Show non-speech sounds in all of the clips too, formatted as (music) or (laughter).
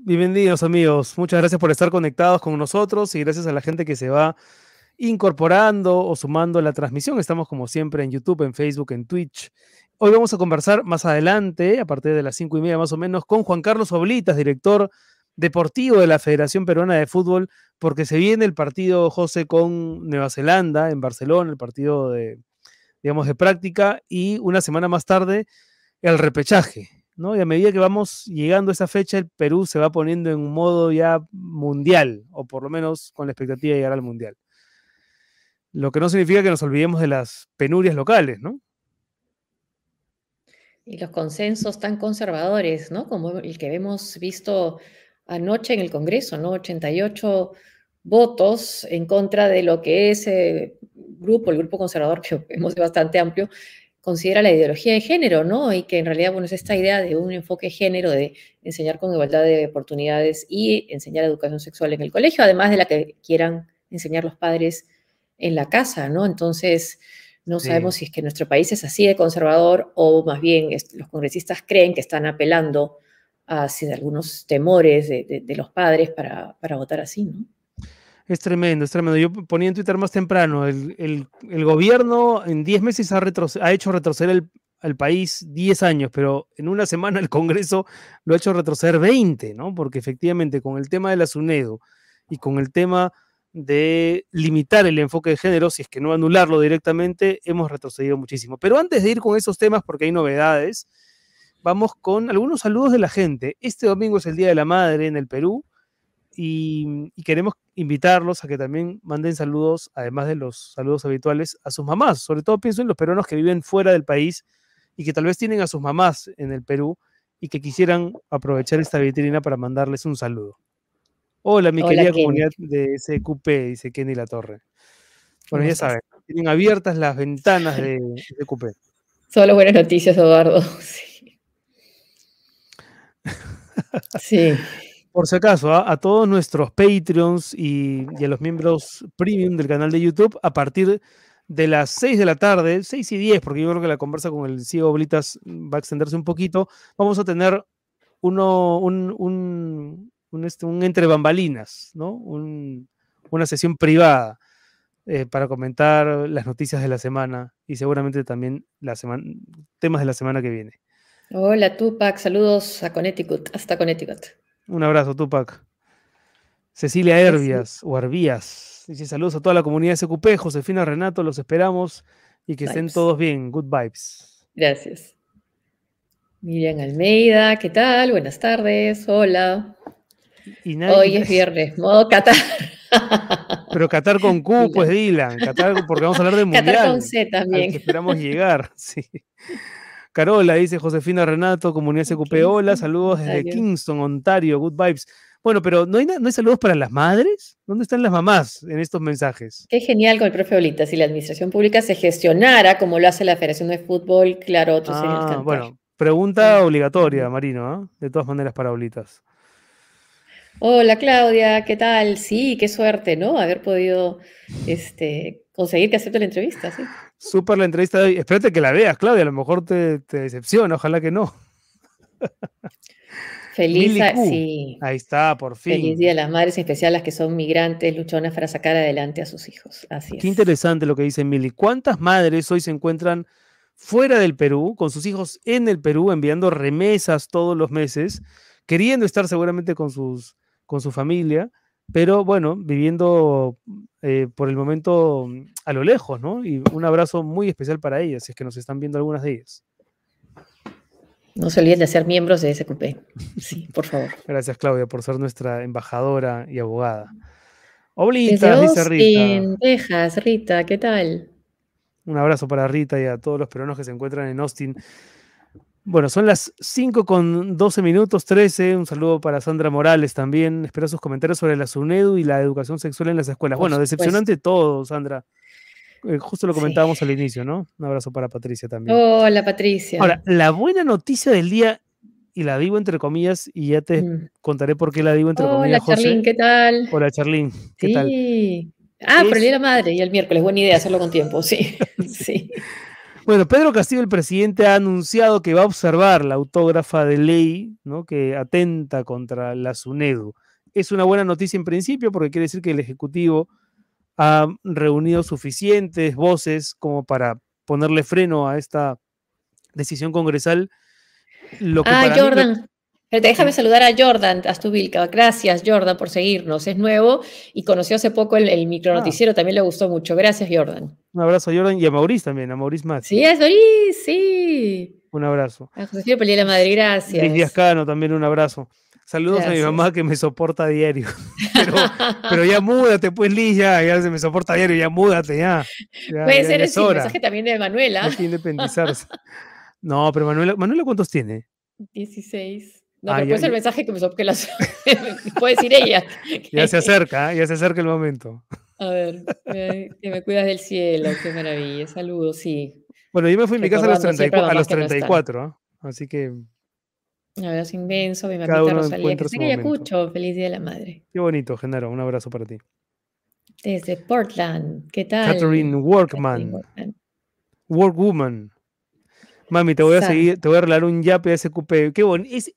Bienvenidos amigos, muchas gracias por estar conectados con nosotros y gracias a la gente que se va incorporando o sumando a la transmisión. Estamos como siempre en YouTube, en Facebook, en Twitch. Hoy vamos a conversar más adelante, a partir de las cinco y media más o menos, con Juan Carlos Oblitas, director deportivo de la Federación Peruana de Fútbol, porque se viene el partido José con Nueva Zelanda en Barcelona, el partido de, digamos, de práctica, y una semana más tarde el repechaje. ¿No? Y a medida que vamos llegando a esa fecha, el Perú se va poniendo en un modo ya mundial, o por lo menos con la expectativa de llegar al mundial. Lo que no significa que nos olvidemos de las penurias locales, ¿no? Y los consensos tan conservadores, ¿no? Como el que hemos visto anoche en el Congreso, ¿no? 88 votos en contra de lo que ese grupo, el grupo conservador, (laughs) que vemos bastante amplio, considera la ideología de género, ¿no? Y que en realidad, bueno, es esta idea de un enfoque de género, de enseñar con igualdad de oportunidades y enseñar educación sexual en el colegio, además de la que quieran enseñar los padres en la casa, ¿no? Entonces, no sabemos si es que nuestro país es así de conservador o más bien los congresistas creen que están apelando a algunos temores de, los padres para, votar así, ¿no? Es tremendo, es tremendo. Yo ponía en Twitter más temprano, el, gobierno en 10 meses ha, ha hecho retroceder el, país 10 años, pero en una semana el Congreso lo ha hecho retroceder 20, ¿no? Porque efectivamente con el tema de la y con el tema de limitar el enfoque de género, si es que no anularlo directamente, hemos retrocedido muchísimo. Pero antes de ir con esos temas, porque hay novedades, vamos con algunos saludos de la gente. Este domingo es el Día de la Madre en el Perú y, queremos invitarlos a que también manden saludos, además de los saludos habituales, a sus mamás. Sobre todo pienso en los peruanos que viven fuera del país y que tal vez tienen a sus mamás en el Perú y que quisieran aprovechar esta vitrina para mandarles un saludo. Hola, mi querida comunidad de SQP, dice Kenny La Torre. Bueno, ya saben, tienen abiertas las ventanas de SQP. Solo buenas noticias, Eduardo. (laughs) Sí. (laughs) Por si acaso, ¿ah? a, todos nuestros Patreons y, a los miembros premium del canal de YouTube, a partir de las 6 de la tarde, 6 y 10, porque yo creo que la conversa con el CEO Blitas va a extenderse un poquito, vamos a tener uno, un, este, un, entre bambalinas, ¿no? una sesión privada eh, para comentar las noticias de la semana y seguramente también la temas de la semana que viene. Hola Tupac, saludos a Connecticut, hasta Connecticut. Un abrazo Tupac. Cecilia Herbias o Arbías dice saludos a toda la comunidad SQP, Josefina Renato, los esperamos y que estén todos bien. Good vibes. Gracias. Miriam Almeida, ¿qué tal? Buenas tardes, hola. Hoy es (laughs) viernes, modo Qatar. Pero Qatar con Q, pues Dylan, Qatar porque vamos a hablar de mundial. Qatar con C también. esperamos llegar, (laughs) sí. Carola, dice Josefina Renato, Comunidad SQP, hola, saludos desde Kingston, Ontario, good vibes. Bueno, pero ¿no hay, ¿no hay saludos para las madres? ¿Dónde están las mamás en estos mensajes? Qué genial con el profe Olita. Si la administración pública se gestionara como lo hace la Federación de Fútbol, claro, otros ah, Bueno, pregunta obligatoria, Marino, ¿ah? de todas maneras para Olitas. Hola Claudia, ¿qué tal? Sí, qué suerte, ¿no? Haber podido este, conseguir que acepte la entrevista, sí. Súper la entrevista de hoy. Espérate que la veas, Claudia, a lo mejor te, decepciona, ojalá que no. (laughs) Feliz, sí. Ahí está, por fin. Feliz Día de las Madres, en especial las que son migrantes, luchonas para sacar adelante a sus hijos. Así Qué interesante lo que dice Mili. ¿Cuántas madres hoy se encuentran fuera del Perú, con sus hijos en el Perú, enviando remesas todos los meses, queriendo estar seguramente con, sus, con su familia? Pero bueno, viviendo eh, por el momento mm, a lo lejos, ¿no? Y un abrazo muy especial para ellas, si es que nos están viendo algunas de ellas. No se olviden de ser miembros de SQP. Sí, por favor. (laughs) Gracias, Claudia, por ser nuestra embajadora y abogada. Oblitas, dice Rita. Texas, Rita, ¿qué tal? Un abrazo para Rita y a todos los peruanos que se encuentran en Austin bueno, son las 5 con 12 minutos, 13. Un saludo para Sandra Morales también. Espero sus comentarios sobre la SUNEDU y la educación sexual en las escuelas. bueno, decepcionante todo, Sandra. Eh, justo lo comentábamos al inicio, ¿no? Un abrazo para Patricia también. Hola, Patricia. Ahora, la buena noticia del día, y la digo entre comillas, y ya te mm. contaré por qué la digo entre comillas. Hola, Charlín, ¿qué tal? Hola, Charlín, ¿qué sí. Ah, por el día de la madre y el miércoles. Buena idea hacerlo con tiempo, sí. (laughs) sí. (laughs) Bueno, Pedro Castillo, el presidente, ha anunciado que va a observar la autógrafa de ley ¿no? que atenta contra la SUNEDU. Es una buena noticia en principio porque quiere decir que el Ejecutivo ha reunido suficientes voces como para ponerle freno a esta decisión congresal. Lo que ah, Jordan. Déjame saludar a Jordan Astubilca. Gracias, Jordan, por seguirnos. Es nuevo y conoció hace poco el, el micronoticiero. Ah. También le gustó mucho. Gracias, Jordan. Un abrazo a Jordan y a Maurice también, a Maurice Mati. Sí, es Maurice, sí. Un abrazo. A José Pelé la Madre, gracias. Luis Díaz Cano, también un abrazo. Saludos a mi mamá que me soporta a diario. (laughs) (laughs) pero, ya múdate, pues, Liz, ya, se me soporta a diario, ya múdate, ya. Puede ser ese mensaje también de Manuela. Que independizarse. No, pero Manuela, ¿Manuela cuántos tiene? 16. No, ah, pero puede ser el mensaje que me que las... (laughs) puede decir ella. (laughs) Ya se acerca, ya se acerca el momento. A ver, que me cuidas del cielo, qué maravilla. Saludos, sí. Bueno, yo me fui a mi casa a los, 34, a los 34 así que Abrazo inmenso, mi mamita Rosalía, que sé Ayacucho, feliz Día de la Madre. Qué bonito, Genaro, un abrazo para ti. Desde Portland, ¿qué tal? Catherine Workman. Workwoman. Mami, te voy a seguir, te voy a regalar un yape SQP. Qué bonito. ese,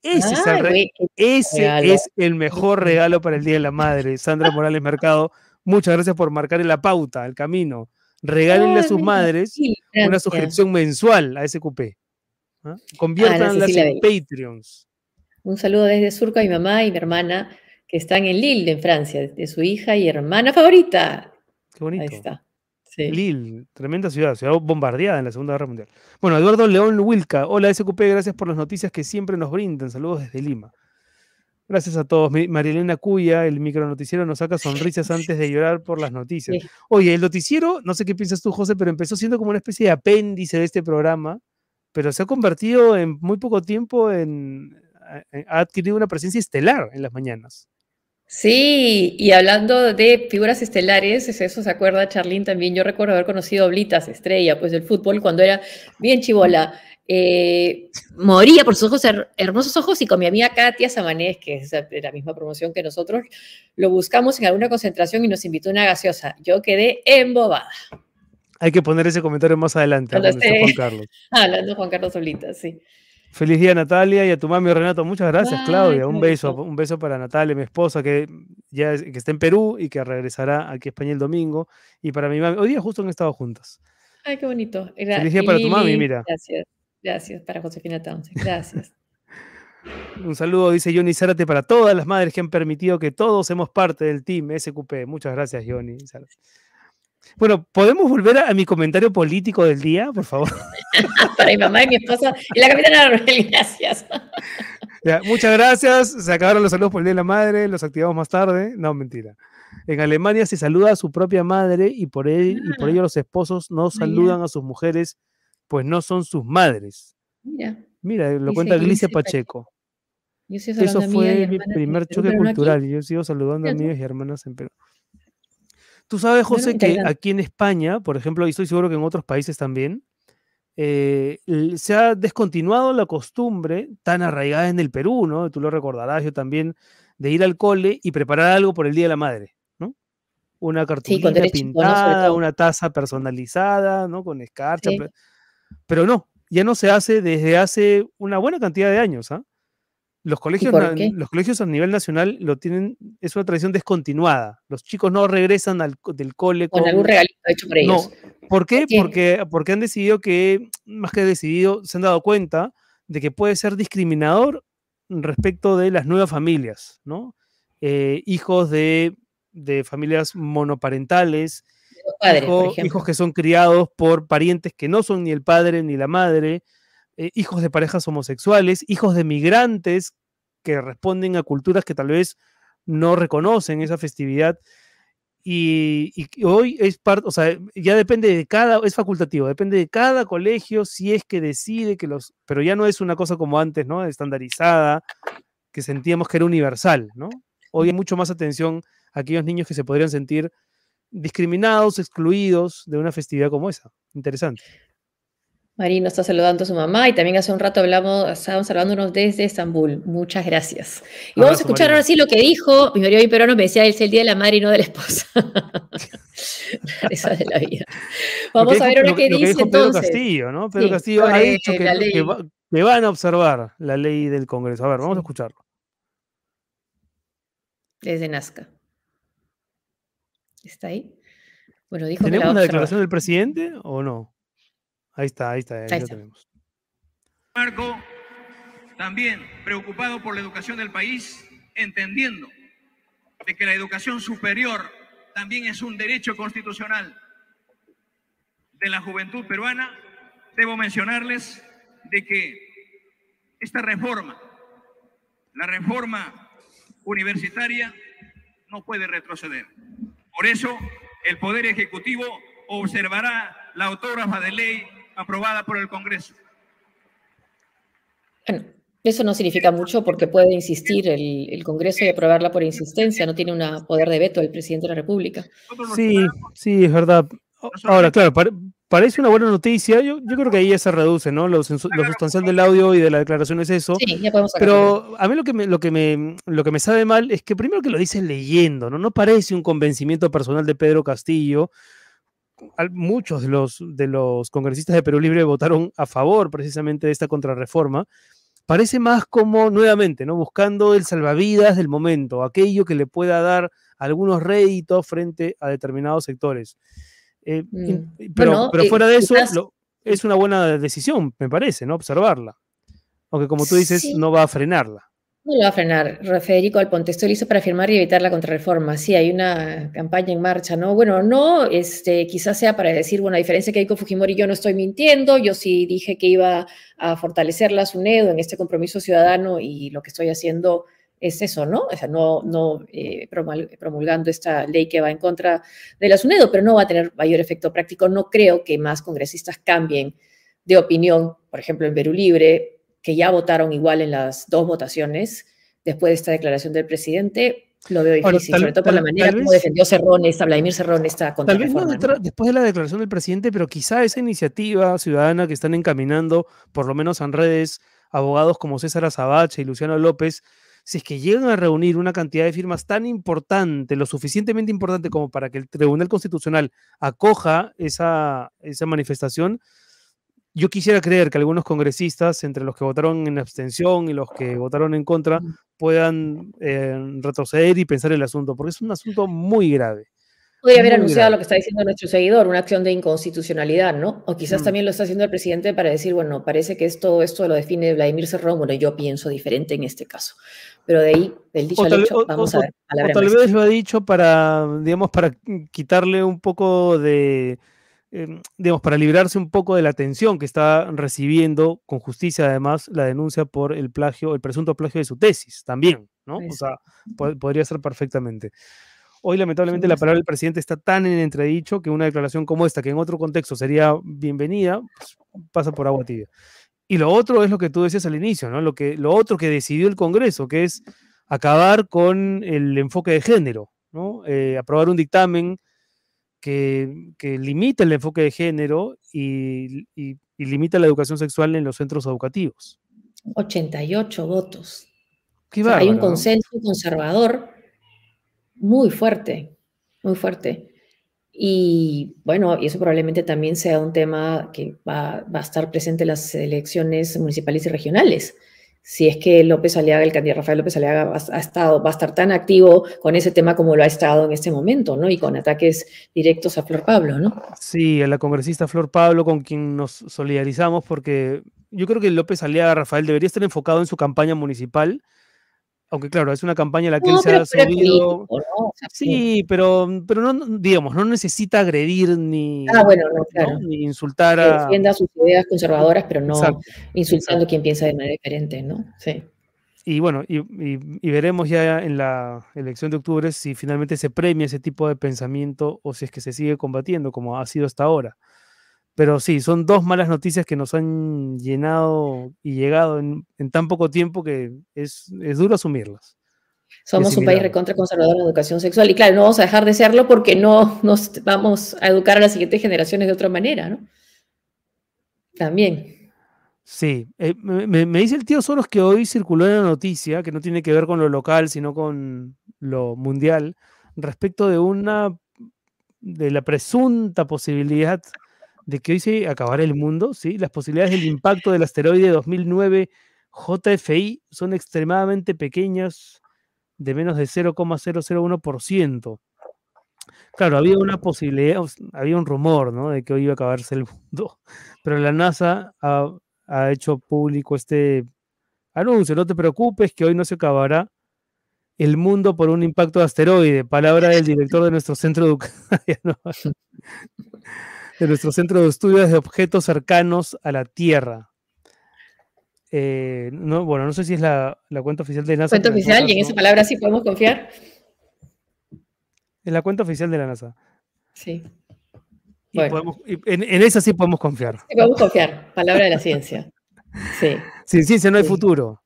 ese es el mejor regalo para el Día de la Madre. Sandra Morales Mercado, muchas gracias por marcar la pauta, el camino. Regálenle a sus madres una suscripción mensual a SQP. ¿ah? Conviértanlas en Patreons. Un saludo desde Surco a mi mamá y mi hermana que están en Lille, en Francia, de su hija y hermana favorita. Qué bonito. Ahí está. Lille, tremenda ciudad, ciudad bombardeada en la Segunda Guerra Mundial. Bueno, Eduardo León Wilca, hola SQP, gracias por las noticias que siempre nos brindan. Saludos desde Lima. Gracias a todos. Marilena Cuya, el micronoticiero, nos saca sonrisas antes de llorar por las noticias. Oye, el noticiero, no sé qué piensas tú, José, pero empezó siendo como una especie de apéndice de este programa pero se ha convertido en muy poco tiempo en, ha adquirido una presencia estelar en las mañanas. Sí, y hablando de figuras estelares, eso se acuerda Charlín también, yo recuerdo haber conocido a Blitas, estrella, pues del fútbol, cuando era bien chivola. Eh, moría por sus ojos, hermosos ojos, y con mi amiga Katia Samanés, que es de la misma promoción que nosotros, lo buscamos en alguna concentración y nos invitó una gaseosa. Yo quedé embobada. Hay que poner ese comentario más adelante. Hablando Juan Carlos. (laughs) hablando Juan Carlos solita, sí. Feliz día Natalia y a tu mami Renato. Muchas gracias, Claudia. Un beso, un beso para Natalia, mi esposa, que ya que está en Perú y que regresará aquí a España el domingo. Y para mi mami, hoy día justo han estado juntas. Ay, qué bonito. Feliz día para tu mami, mira. Gracias, gracias para Josefina Townsend. Gracias. (laughs) (laughs) Un saludo, dice Johnny Zárate, para todas las madres que han permitido que todos seamos parte del team SQP. Muchas gracias, Johnny bueno, ¿podemos volver a, mi comentario político del día, por favor? (laughs) Para mi mamá y mi esposa y la capitana Arbel, gracias. muchas gracias. Se acabaron los saludos por el Día de la Madre, los activamos más tarde. No, mentira. En Alemania se saluda a su propia madre y por, él, y por ello los esposos no saludan a sus mujeres, pues no son sus madres. Mira. Mira, lo cuenta Glicia Pacheco. Eso fue mi primer choque cultural. Yo sigo saludando a amigos y hermanas en Perú. Tú sabes, José, que aquí en España, por ejemplo, y estoy seguro que en otros países también, eh, se ha descontinuado la costumbre tan arraigada en el Perú, ¿no? Tú lo recordarás, yo también, de ir al cole y preparar algo por el Día de la Madre, ¿no? Una cartulina pintada, una taza personalizada, ¿no? Con escarcha. Pero no, ya no se hace desde hace una buena cantidad de años, ¿ah? Los colegios, los colegios a nivel nacional lo tienen, es una tradición descontinuada. Los chicos no regresan al, del cole con, algún regalito hecho por ellos. No. ¿Por qué? Porque, porque han decidido que, más que decidido, se han dado cuenta de que puede ser discriminador respecto de las nuevas familias, ¿no? Eh, hijos de, familias monoparentales, hijos que son criados por parientes que no son ni el padre ni la madre, eh, hijos de parejas homosexuales, hijos de migrantes que responden a culturas que tal vez no reconocen esa festividad. Y, hoy es parte, o sea, ya depende de cada, es facultativo, depende de cada colegio si es que decide que los, pero ya no es una cosa como antes, ¿no? Estandarizada, que sentíamos que era universal, ¿no? Hoy hay mucho más atención a aquellos niños que se podrían sentir discriminados, excluidos de una festividad como esa. Interesante. Marino está saludando a su mamá y también hace un rato hablamos, estábamos saludándonos desde Estambul. Muchas gracias. Y vamos a escuchar ahora sí lo que dijo. Mi marido peruano me decía, es el día de la madre y no de la esposa. (laughs) Esa de la vida. Vamos a ver ahora qué dice Pedro entonces. Castillo, ¿no? Pedro Castillo ha dicho que, van a observar la ley del Congreso. A ver, vamos a escucharlo. Desde Nazca. ¿Está ahí? Bueno, dijo ¿Tenemos una declaración del presidente o no? Ahí está, ahí está, ahí, lo tenemos. Marco, también preocupado por la educación del país, entendiendo de que la educación superior también es un derecho constitucional de la juventud peruana, debo mencionarles de que esta reforma, la reforma universitaria, no puede retroceder. Por eso, el Poder Ejecutivo observará la autógrafa de ley aprobada por el Congreso. Bueno, eso no significa mucho porque puede insistir el, Congreso y aprobarla por insistencia, no tiene un poder de veto el presidente de la República. Sí, sí, es verdad. Ahora, claro, parece una buena noticia. Yo, yo, creo que ahí ya se reduce, ¿no? Lo, sustancial del audio y de la declaración es eso. Sí, ya podemos Pero a mí lo que, me, lo, que me, lo que me sabe mal es que primero que lo dice leyendo, ¿no? No parece un convencimiento personal de Pedro Castillo muchos de los, de los congresistas de Perú Libre votaron a favor precisamente de esta contrarreforma, parece más como nuevamente, ¿no? Buscando el salvavidas del momento, aquello que le pueda dar algunos réditos frente a determinados sectores. Eh, mm. pero, pero, eh, fuera de eso, es una buena decisión, me parece, ¿no? Observarla. Aunque como tú dices, no va a frenarla. No lo va a frenar. Federico Alponte, estoy listo para firmar y evitar la contrarreforma. Sí, hay una campaña en marcha, ¿no? Bueno, no, este, quizás sea para decir, bueno, a diferencia que Keiko Fujimori, yo no estoy mintiendo, yo sí dije que iba a fortalecer la SUNEDO en este compromiso ciudadano y lo que estoy haciendo es eso, ¿no? O sea, no, no eh, promulgando esta ley que va en contra de la SUNEDO, pero no va a tener mayor efecto práctico. No creo que más congresistas cambien de opinión, por ejemplo, en Perú Libre, que ya votaron igual en las dos votaciones después de esta declaración del presidente, lo veo difícil, sobre todo por la manera como defendió Cerrón, esta, Vladimir Cerrón, esta Tal vez no después de la declaración del presidente, pero quizá esa iniciativa ciudadana que están encaminando, por lo menos en redes, abogados como César Azabache y Luciano López, si es que llegan a reunir una cantidad de firmas tan importante, lo suficientemente importante como para que el Tribunal Constitucional acoja esa, esa manifestación, yo quisiera creer que algunos congresistas, entre los que votaron en abstención y los que votaron en contra, puedan eh, retroceder y pensar el asunto, porque es un asunto muy grave. Podría haber anunciado lo que está diciendo nuestro seguidor, una acción de inconstitucionalidad, ¿no? O quizás mm. también lo está haciendo el presidente para decir, bueno, parece que esto, esto lo define Vladimir Cerrón, bueno, yo pienso diferente en este caso. Pero de ahí, del dicho al hecho, vamos a ver. O tal vez lo ha dicho para, digamos, para quitarle un poco de, Em, digamos, para librarse un poco de la atención que está recibiendo, con justicia además, la denuncia por el plagio, el presunto plagio de su tesis, también, ¿no? O sea, podría ser perfectamente. Hoy, lamentablemente, la palabra del presidente está tan en entredicho que una declaración como esta, que en otro contexto sería bienvenida, pues, pasa por agua tibia. Y lo otro es lo que tú decías al inicio, ¿no? Lo, que, lo otro que decidió el Congreso, que es acabar con el enfoque de género, ¿no? Eh, aprobar un dictamen que, limita el enfoque de género y, limita la educación sexual en los centros educativos. 88 votos. hay un consenso conservador muy fuerte, muy fuerte. Y bueno, y eso probablemente también sea un tema que va, va, a estar presente en las elecciones municipales y regionales si es que López Aliaga, el candidato Rafael López Aliaga, ha, estado, va a estar tan activo con ese tema como lo ha estado en este momento, ¿no? Y con ataques directos a Flor Pablo, ¿no? Sí, a la congresista Flor Pablo, con quien nos solidarizamos, porque yo creo que López Aliaga, Rafael, debería estar enfocado en su campaña municipal aunque claro, es una campaña en la que él se ha subido. sí, pero, pero no, digamos, no necesita agredir ni, ah, bueno, claro. ni insultar a. Defienda sus ideas conservadoras, pero no insultando a quien piensa de manera diferente, ¿no? Sí. Y bueno, y, y, veremos ya en la elección de octubre si finalmente se premia ese tipo de pensamiento o si es que se sigue combatiendo como ha sido hasta ahora. Pero sí, son dos malas noticias que nos han llenado y llegado en, tan poco tiempo que es, duro asumirlas. Somos un país recontra conservador en educación sexual y claro, no vamos a dejar de serlo porque no nos vamos a educar a las siguientes generaciones de otra manera, ¿no? También. Sí, eh, me, dice el tío Soros que hoy circuló una noticia que no tiene que ver con lo local, sino con lo mundial, respecto de una, de la presunta posibilidad de que hoy se acabará el mundo, ¿sí? Las posibilidades del impacto del asteroide 2009 JFI son extremadamente pequeñas, de menos de 0,001%. Claro, había una posibilidad, había un rumor, ¿no? De que hoy iba a acabarse el mundo, (laughs) pero la NASA ha, ha hecho público este anuncio, no te preocupes que hoy no se acabará el mundo por un impacto de asteroide, palabra del director de nuestro centro de, (laughs) de nuestro centro de estudios de objetos cercanos a la Tierra. Eh, no, bueno, no sé si es la, cuenta oficial de NASA. Cuenta oficial, y en esa palabra sí podemos confiar. Es la cuenta oficial de la NASA. Sí. en, esa sí podemos confiar. Sí, podemos confiar, palabra de la ciencia. Sí. Sin ciencia no hay futuro.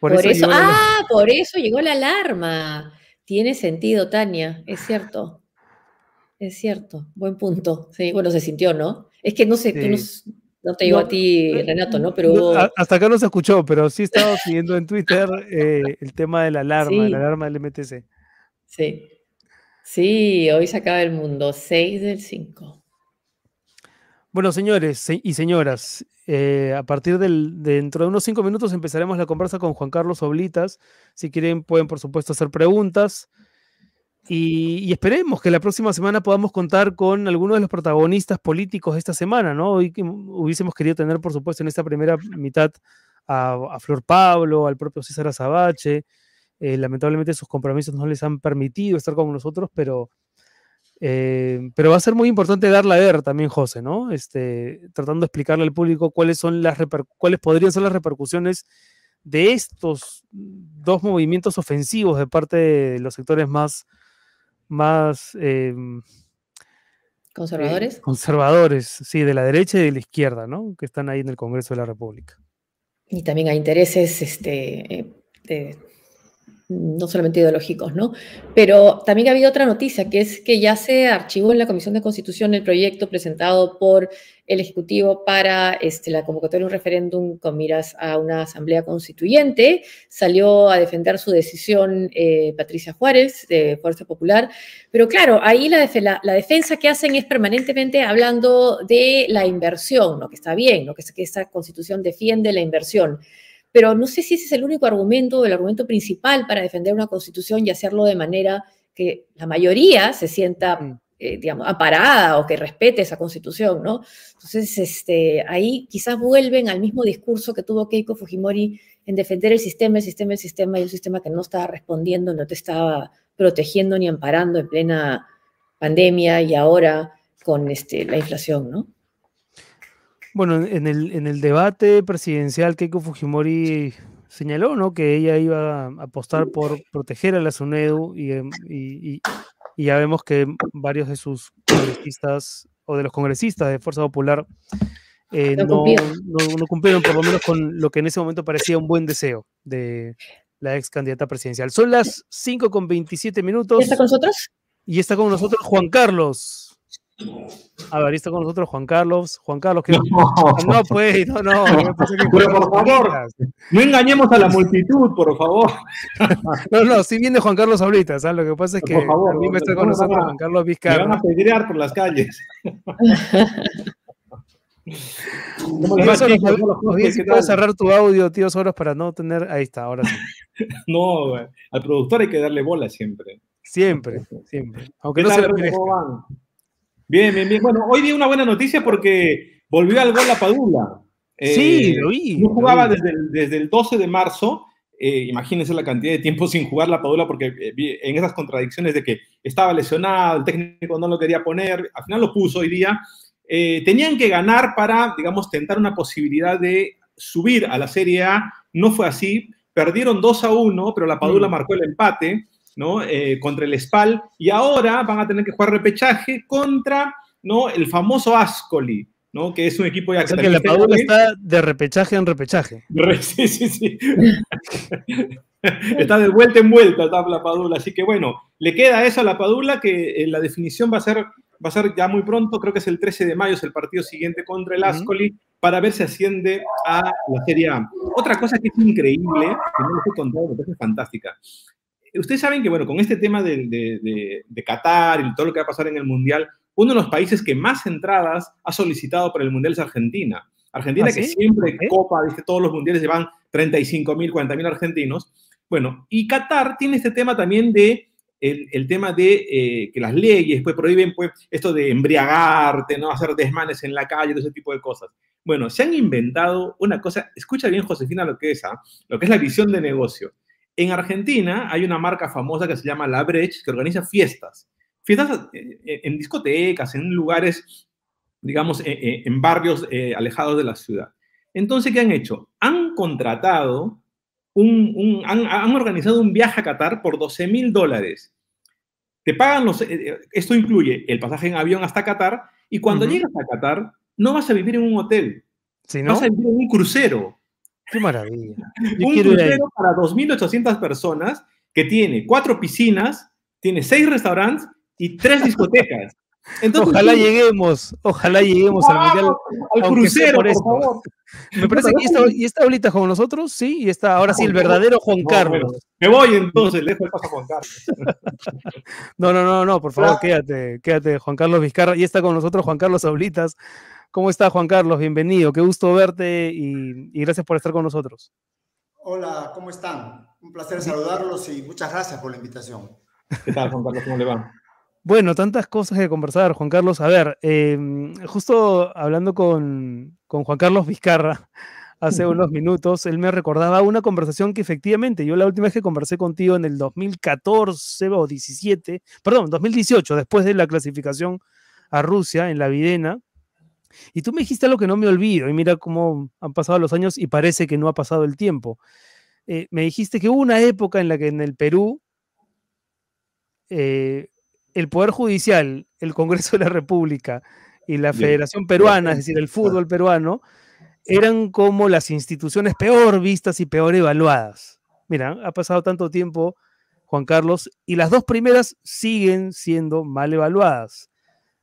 Por, eso, ah, por eso llegó la alarma. Tiene sentido, Tania, es cierto. Es cierto, buen punto. Sí, bueno, se sintió, ¿no? Es que no sé, tú no, te digo a ti, Renato, ¿no? Pero hasta acá no se escuchó, pero sí estaba siguiendo en Twitter eh, el tema de la alarma, la alarma del MTC. Sí. Sí, hoy se acaba el mundo, 6 del 5. Bueno, señores y señoras, eh, a partir del, de dentro de unos cinco minutos empezaremos la conversa con Juan Carlos Oblitas. Si quieren, pueden por supuesto hacer preguntas. Y, esperemos que la próxima semana podamos contar con algunos de los protagonistas políticos de esta semana, ¿no? Hoy hubiésemos querido tener, por supuesto, en esta primera mitad a, Flor Pablo, al propio César Azabache. Eh, lamentablemente sus compromisos no les han permitido estar con nosotros, pero eh, pero va a ser muy importante darla a ver también, José, ¿no? Este, tratando de explicarle al público cuáles, son las cuáles podrían ser las repercusiones de estos dos movimientos ofensivos de parte de los sectores más, más em, conservadores. Eh, conservadores, sí, de la derecha y de la izquierda, ¿no? Que están ahí en el Congreso de la República. Y también hay intereses este, eh, de no solamente ideológicos, ¿no? Pero también ha habido otra noticia, que es que ya se archivó en la Comisión de Constitución el proyecto presentado por el Ejecutivo para este, la convocatoria de un referéndum con miras a una asamblea constituyente. Salió a defender su decisión eh, Patricia Juárez, de Fuerza Popular. Pero claro, ahí la, defensa que hacen es permanentemente hablando de la inversión, ¿no? que está bien, ¿no? que, que esta constitución defiende la inversión pero no sé si ese es el único argumento el argumento principal para defender una constitución y hacerlo de manera que la mayoría se sienta, mm. Eh, digamos, aparada o que respete esa constitución, ¿no? Entonces, este, ahí quizás vuelven al mismo discurso que tuvo Keiko Fujimori en defender el sistema, el sistema, el sistema y un sistema que no estaba respondiendo, no te estaba protegiendo ni amparando en plena pandemia y ahora con este, la inflación, ¿no? Bueno, en el, en el debate presidencial, Keiko Fujimori señaló ¿no? que ella iba a apostar por proteger a la SUNEDU y, ya vemos que varios de sus congresistas o de los congresistas de Fuerza Popular eh, no, cumplieron por lo menos con lo que en ese momento parecía un buen deseo de la ex candidata presidencial. Son las 5 con 27 minutos. ¿Y está con nosotros? Y está con nosotros Juan Carlos. A ver, está con nosotros Juan Carlos. Juan Carlos, que no, no pues, no, no. Pero por favor, no engañemos a la multitud, por favor. No, no, si viene Juan Carlos ahorita, ¿sabes? Lo que pasa es que a mí me está con nosotros Juan Carlos Vizcarra. Me van a pedrear por las calles. si puedes cerrar tu audio, tío Soros, para no tener. Ahí está, ahora sí. (laughs) No, al productor hay que darle bola siempre. Siempre, siempre. Aunque no se lo Bien, bien, bien. Bueno, hoy di una buena noticia porque volvió al gol la Padula. sí, eh, lo vi. No jugaba Desde, el, desde el 12 de marzo. Eh, imagínense la cantidad de tiempo (laughs) sin jugar la Padula porque eh, en esas contradicciones de que estaba lesionado, el técnico no lo quería poner, al final lo puso hoy día. tenían que ganar para, digamos, tentar una posibilidad de subir a la Serie A. No fue así. Perdieron 2 a 1, pero la Padula mm. marcó el empate. ¿No? Eh, contra el SPAL, y ahora van a tener que jugar repechaje contra ¿no? el famoso Ascoli, ¿no? que es un equipo ya que la Padula está de repechaje en repechaje. (laughs) Sí, sí, sí. está de vuelta en vuelta está la Padula, así que bueno, le queda eso a la Padula que eh, la definición va a ser va a ser ya muy pronto, creo que es el 13 de mayo, es el partido siguiente contra el Ascoli, para ver si asciende a la Serie A. Otra cosa que es increíble, que no les he contado, me parece fantástica. Ustedes saben que, bueno, con este tema de, de, de, Qatar y todo lo que va a pasar en el Mundial, uno de los países que más entradas ha solicitado para el Mundial es Argentina. Argentina, ¿Ah, que siempre copa, dice, todos los mundiales llevan 35 mil, 40 mil argentinos. Bueno, y Qatar tiene este tema también de el, tema de eh, que las leyes pues, prohíben pues, esto de embriagarte, ¿no? hacer desmanes en la calle, todo ese tipo de cosas. Bueno, se han inventado una cosa, escucha bien Josefina lo que es, ¿ah? lo que es la visión de negocio. En Argentina hay una marca famosa que se llama La Breche, que organiza fiestas. Fiestas eh, eh, en discotecas, en lugares, digamos, en barrios alejados de la ciudad. Entonces, ¿qué han hecho? Han contratado un, han, organizado un viaje a Qatar por 12 mil dólares. Te pagan los, eh, eh, esto incluye el pasaje en avión hasta Qatar y cuando llegas a Qatar no vas a vivir en un hotel, vas a vivir en un crucero. Qué maravilla. (laughs) un crucero para 2.800 personas que tiene cuatro piscinas, tiene seis restaurantes y tres (laughs) discotecas ojalá lleguemos, ojalá lleguemos al mundial. Al crucero, por, favor. (laughs) Me parece que está, y está ahorita con nosotros, sí, y está ahora sí el verdadero Juan Carlos. me voy entonces, le dejo el paso a Juan Carlos. no, no, no, no, por favor, quédate, quédate, Juan Carlos Vizcarra. Y está con nosotros Juan Carlos Aulitas. ¿Cómo está, Juan Carlos? Bienvenido, qué gusto verte y, y gracias por estar con nosotros. Hola, ¿cómo están? Un placer saludarlos y muchas gracias por la invitación. ¿Qué tal, Juan Carlos? ¿Cómo le va? Bueno, tantas cosas que conversar, Juan Carlos. A ver, em, justo hablando con, Juan Carlos Vizcarra (laughs) hace unos (laughs) minutos, él me recordaba una conversación que efectivamente yo la última vez que conversé contigo en el 2014 o 17, perdón, 2018, después de la clasificación a Rusia en la Videna, y tú me dijiste algo que no me olvido, y mira cómo han pasado los años y parece que no ha pasado el tiempo. Eh, me dijiste que hubo una época en la que en el Perú eh, el Poder Judicial, el Congreso de la República y la Federación Peruana, es decir, el fútbol peruano, eran como las instituciones peor vistas y peor evaluadas. Mira, ha pasado tanto tiempo, Juan Carlos, y las dos primeras siguen siendo mal evaluadas.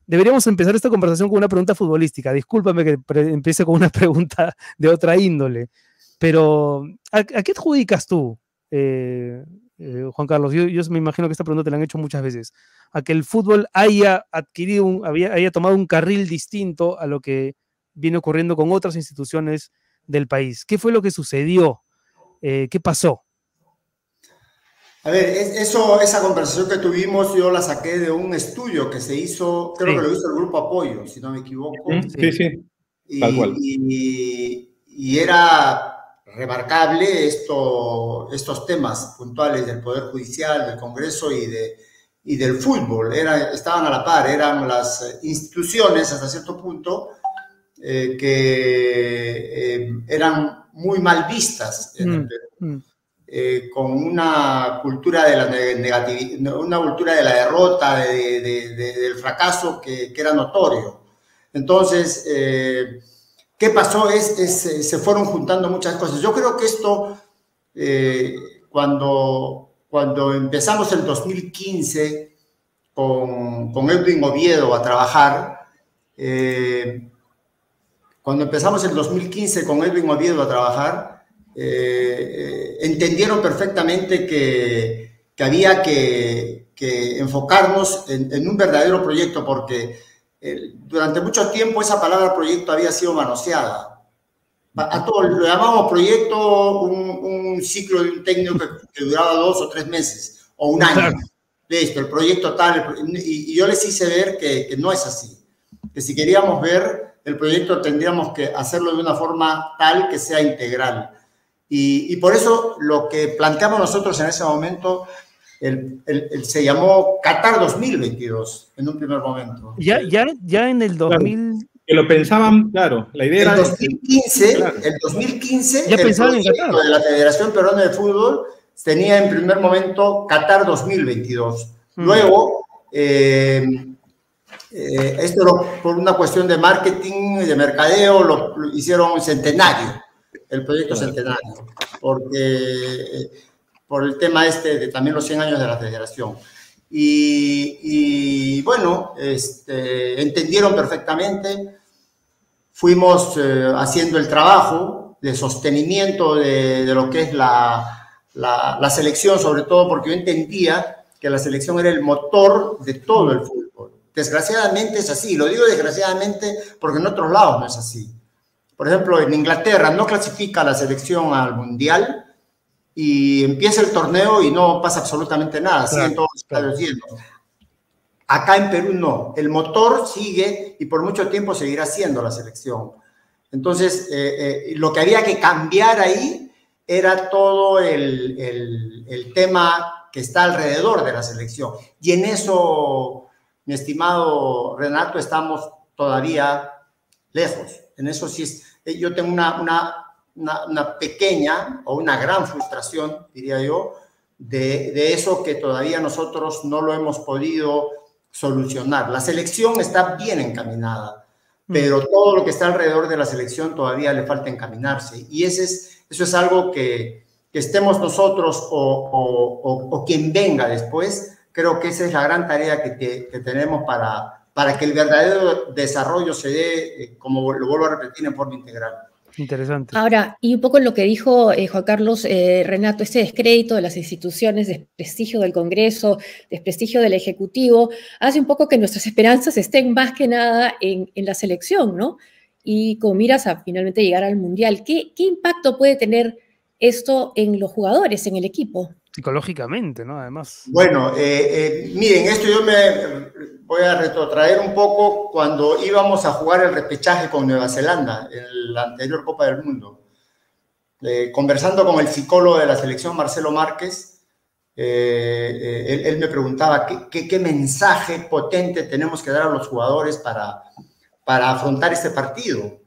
Deberíamos empezar esta conversación con una pregunta futbolística. Discúlpame que empiece con una (laughs) pregunta de otra índole, pero ¿a, qué adjudicas tú, eh, eh, Juan Carlos? Yo, yo, me imagino que esta pregunta te la han hecho muchas veces a que el fútbol haya adquirido, un, haya tomado un carril distinto a lo que viene ocurriendo con otras instituciones del país. ¿Qué fue lo que sucedió? Eh, ¿Qué pasó? A ver, eso, esa conversación que tuvimos yo la saqué de un estudio que se hizo, creo que lo hizo el Grupo Apoyo, si no me equivoco. Sí, sí, tal cual. Y, era remarcable esto, estos temas puntuales del Poder Judicial, del Congreso y de, y del fútbol. Era, estaban a la par, eran las instituciones hasta cierto punto eh, que eh, eran muy mal vistas en el mm, Perú, mm. Eh, con una cultura de la negatividad, una cultura de la derrota, de, del fracaso que, que, era notorio. Entonces, ¿qué pasó? Es, es, se fueron juntando muchas cosas. Yo creo que esto, cuando cuando empezamos en 2015 con, con Edwin Oviedo a trabajar, eh, cuando empezamos en 2015 con Edwin Oviedo a trabajar, eh, entendieron perfectamente que, que había que, que enfocarnos en, en, un verdadero proyecto, porque eh, durante mucho tiempo esa palabra proyecto había sido manoseada. A todos lo llamamos proyecto, un, ciclo de un técnico que, duraba dos o tres meses o un año. Listo, el proyecto tal. y, yo les hice ver que, no es así. Que si queríamos ver el proyecto tendríamos que hacerlo de una forma tal que sea integral. Y, por eso lo que planteamos nosotros en ese momento el, se llamó Qatar 2022 en un primer momento. Ya, ya, ya en el 2000, que lo pensaban, claro, la idea era... 2015, el 2015, ya el pensaban en Qatar. de la Federación Peruana de Fútbol tenía en primer momento Qatar 2022. Mm. Luego, eh, eh, esto por una cuestión de marketing, de mercadeo, lo, hicieron centenario, el proyecto centenario, porque por el tema este de también los 100 años de la federación. Y, bueno, este, entendieron perfectamente. Fuimos eh, haciendo el trabajo de sostenimiento de, lo que es la, la, selección, sobre todo porque yo entendía que la selección era el motor de todo el fútbol. Desgraciadamente es así, lo digo desgraciadamente porque en otros lados no es así. Por ejemplo, en Inglaterra no clasifica la selección al Mundial y empieza el torneo y no pasa absolutamente nada, siguen todos los Acá en Perú no, el motor sigue y por mucho tiempo seguirá siendo la selección. Entonces, eh, eh, lo que había que cambiar ahí era todo el, el, el, tema que está alrededor de la selección. Y en eso, mi estimado Renato, estamos todavía lejos. En eso sí, es, eh, yo tengo una, una una, pequeña o una gran frustración, diría yo, de, eso que todavía nosotros no lo hemos podido solucionar. La selección está bien encaminada, mm. pero todo lo que está alrededor de la selección todavía le falta encaminarse. Y ese es, eso es algo que, estemos nosotros o, quien venga después, creo que esa es la gran tarea que, tenemos para, para que el verdadero desarrollo se dé, eh, como lo vuelvo a repetir, en forma integral. Interesante. Ahora, y un poco en lo que dijo eh, Juan Carlos eh, Renato, este descrédito de las instituciones, desprestigio del Congreso, desprestigio del Ejecutivo, hace un poco que nuestras esperanzas estén más que nada en, la selección, ¿no? Y como miras a finalmente llegar al Mundial, ¿qué, qué impacto puede tener esto en los jugadores, en el equipo? Psicológicamente, ¿no? Además. Bueno, eh, miren, esto yo me voy a retrotraer un poco cuando íbamos a jugar el repechaje con Nueva Zelanda, en la anterior Copa del Mundo. Eh, conversando con el psicólogo de la selección, Marcelo Márquez, eh, eh, él, me preguntaba ¿qué, qué, mensaje potente tenemos que dar a los jugadores para, para afrontar este partido.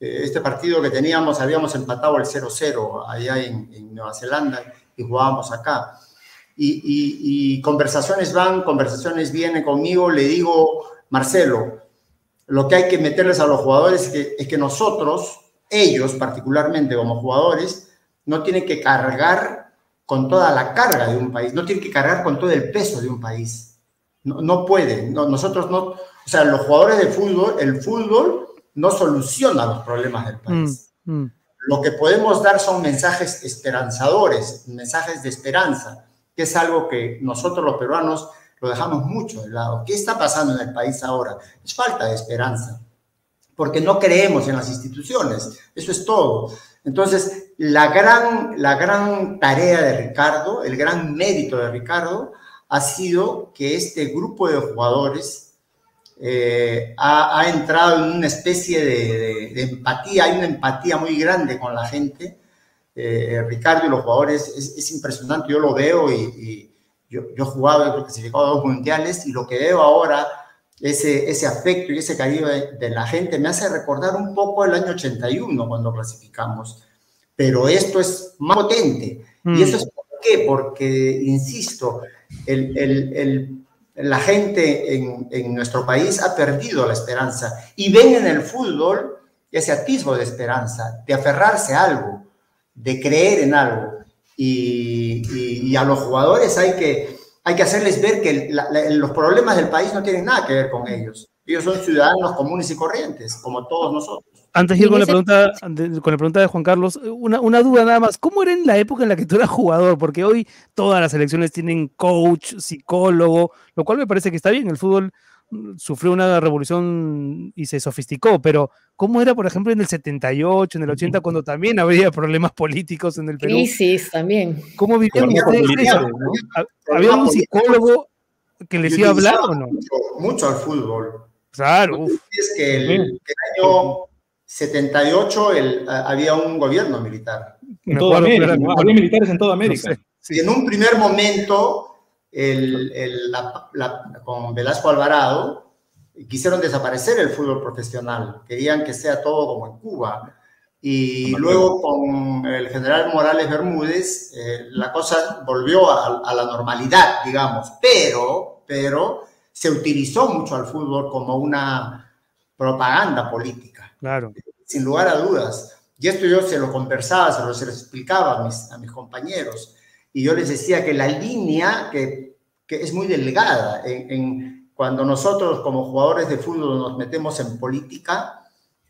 Este partido que teníamos, habíamos empatado el 0-0 allá en, Nueva Zelanda y jugábamos acá y, conversaciones van, conversaciones vienen conmigo, le digo, Marcelo, lo que hay que meterles a los jugadores es que, es que nosotros, ellos particularmente como jugadores, no tienen que cargar con toda la carga de un país, no tienen que cargar con todo el peso de un país. No, no pueden, nosotros no, o sea, los jugadores de fútbol, el fútbol no soluciona los problemas del país. Mm, mm. Lo que podemos dar son mensajes esperanzadores, mensajes de esperanza que es algo que nosotros los peruanos lo dejamos mucho de lado. ¿Qué está pasando en el país ahora? Es falta de esperanza, porque no creemos en las instituciones, eso es todo. Entonces, la gran, la gran tarea de Ricardo, el gran mérito de Ricardo, ha sido que este grupo de jugadores eh, ha, entrado en una especie de, empatía, hay una empatía muy grande con la gente, eh, Ricardo y los jugadores, es, impresionante, yo lo veo y, yo, yo, he jugado, he clasificado a dos mundiales y lo que veo ahora, ese, ese afecto y ese cariño de, la gente me hace recordar un poco el año 81 cuando clasificamos, pero esto es más potente. ¿Y mm. eso es por qué? Porque, insisto, el, el, el la gente en, nuestro país ha perdido la esperanza y ven en el fútbol ese atisbo de esperanza, de aferrarse a algo de creer en algo. Y, a los jugadores hay que, hay que hacerles ver que los problemas del país no tienen nada que ver con ellos. Ellos son ciudadanos comunes y corrientes, como todos nosotros. Antes de ir con la, pregunta, con la pregunta de Juan Carlos, una, una, duda nada más. ¿Cómo era en la época en la que tú eras jugador? Porque hoy todas las elecciones tienen coach, psicólogo, lo cual me parece que está bien. El fútbol sufrió una revolución y se sofisticó, pero ¿cómo era, por ejemplo, en el 78, en el 80, cuando también había problemas políticos en el Perú? Crisis también. ¿Cómo vivían ustedes ¿Había un psicólogo que les iba a hablar o no? Mucho, al fútbol. Claro. Es que el, el año 78 el, había un gobierno militar. En toda América, había militares en toda América. Y en un primer momento con Velasco Alvarado, quisieron desaparecer el fútbol profesional, querían que sea todo como en Cuba. Y luego con el general Morales Bermúdez, eh, la cosa volvió a, la normalidad, digamos, pero, pero se utilizó mucho al fútbol como una propaganda política. Claro. Sin lugar a dudas. Y esto yo se lo conversaba, se lo, se lo explicaba a mis, a mis compañeros. Y yo les decía que la línea que, que es muy delgada. En, cuando nosotros como jugadores de fútbol nos metemos en política,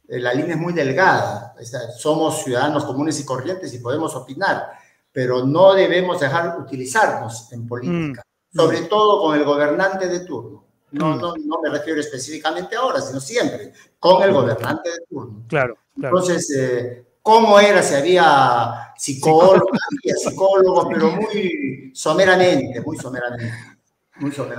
eh, la línea es muy delgada. somos ciudadanos comunes y corrientes y podemos opinar, pero no debemos dejar utilizarnos en política, mm. Sobre todo con el gobernante de turno. No, mm. no, no, me refiero específicamente ahora, sino siempre, con el gobernante de turno. Claro. claro. Entonces, eh, ¿cómo era? Si había psicólogos, había psicólogos, pero muy someramente, muy someramente.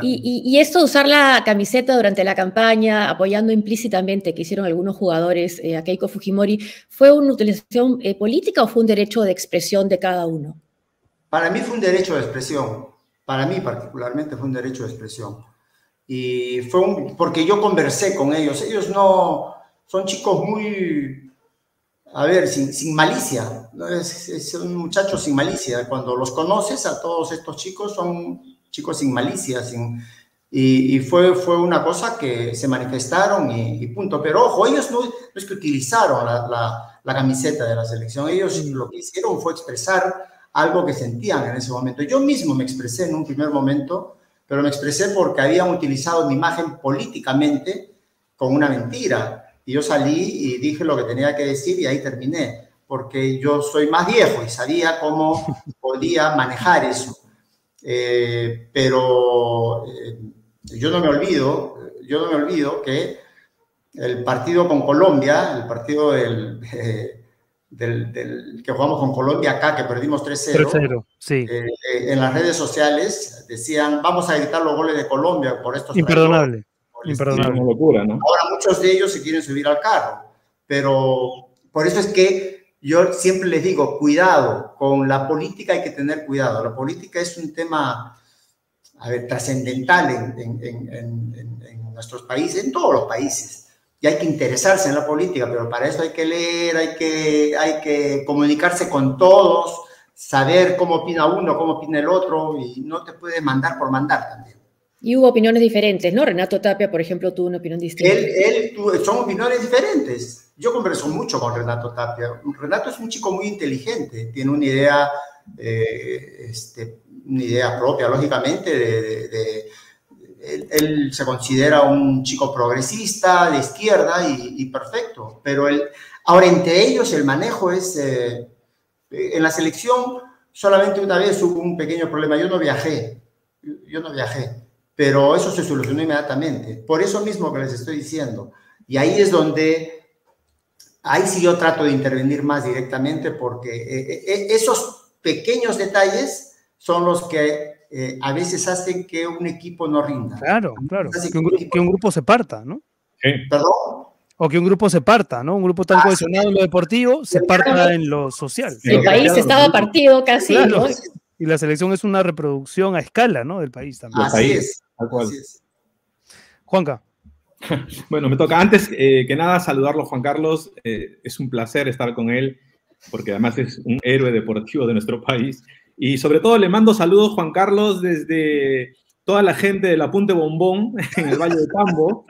Y, esto de usar la camiseta durante la campaña, apoyando implícitamente que hicieron algunos jugadores eh, a Keiko Fujimori, ¿fue una utilización eh, política o fue un derecho de expresión de cada uno? Para mí fue un derecho de expresión. Para mí particularmente fue un derecho de expresión. Y fue un, porque yo conversé con ellos. Ellos no son chicos muy, a ver, sin, sin malicia. Es, es un muchacho sin malicia. Cuando los conoces a todos estos chicos son chicos sin malicia, sin, y, fue, fue una cosa que se manifestaron y, punto. Pero ojo, ellos no, es que utilizaron la, la, camiseta de la selección, ellos lo que hicieron fue expresar algo que sentían en ese momento. Yo mismo me expresé en un primer momento, pero me expresé porque habían utilizado mi imagen políticamente con una mentira. Y yo salí y dije lo que tenía que decir y ahí terminé, porque yo soy más viejo y sabía cómo (laughs) podía manejar eso. Eh, pero eh, yo no me olvido, yo no me olvido que el partido con Colombia, el partido del, (laughs) del, que jugamos con Colombia acá, que perdimos 3-0, sí. Eh, en las redes sociales decían, vamos a editar los goles de Colombia por estos... Imperdonable. Imperdonable. locura, ¿no? Ahora muchos de ellos se quieren subir al carro, pero por eso es que yo siempre les digo, cuidado, con la política hay que tener cuidado. La política es un tema, a ver, trascendental en, nuestros países, en todos los países. Y hay que interesarse en la política, pero para eso hay que leer, hay que, hay que comunicarse con todos, saber cómo opina uno, cómo opina el otro, y no te puedes mandar por mandar también. Y hubo opiniones diferentes, ¿no? Renato Tapia, por ejemplo, tuvo una opinión distinta. Él, él son opiniones diferentes. Yo converso mucho con Renato Tapia. Renato es un chico muy inteligente, tiene una idea, eh, este, una idea propia, lógicamente. De, él, se considera un chico progresista, de izquierda y, perfecto. Pero él, ahora, entre ellos, el manejo es. Eh, en la selección, solamente una vez hubo un pequeño problema. Yo no viajé. Yo no viajé pero eso se solucionó inmediatamente. Por eso mismo que les estoy diciendo. Y ahí es donde, ahí sí yo trato de intervenir más directamente porque eh, eh, esos pequeños detalles son los que eh, a veces hacen que un equipo no rinda. Claro, claro. Que un, que un, grupo se parta, ¿no? ¿Perdón? O que un grupo se parta, ¿no? Un grupo tan ah, cohesionado en lo deportivo se parta en lo social. El país estaba partido casi, ¿no? Y la selección es una reproducción a escala, ¿no? Del país también. Así es. Juanca. (laughs) Bueno, me toca antes eh, que nada saludarlo, Juan Carlos. Eh, es un placer estar con él, porque además es un héroe deportivo de nuestro país. Y sobre todo le mando saludos, Juan Carlos, desde toda la gente del Apunte Bombón (laughs) en el Valle de Cambo.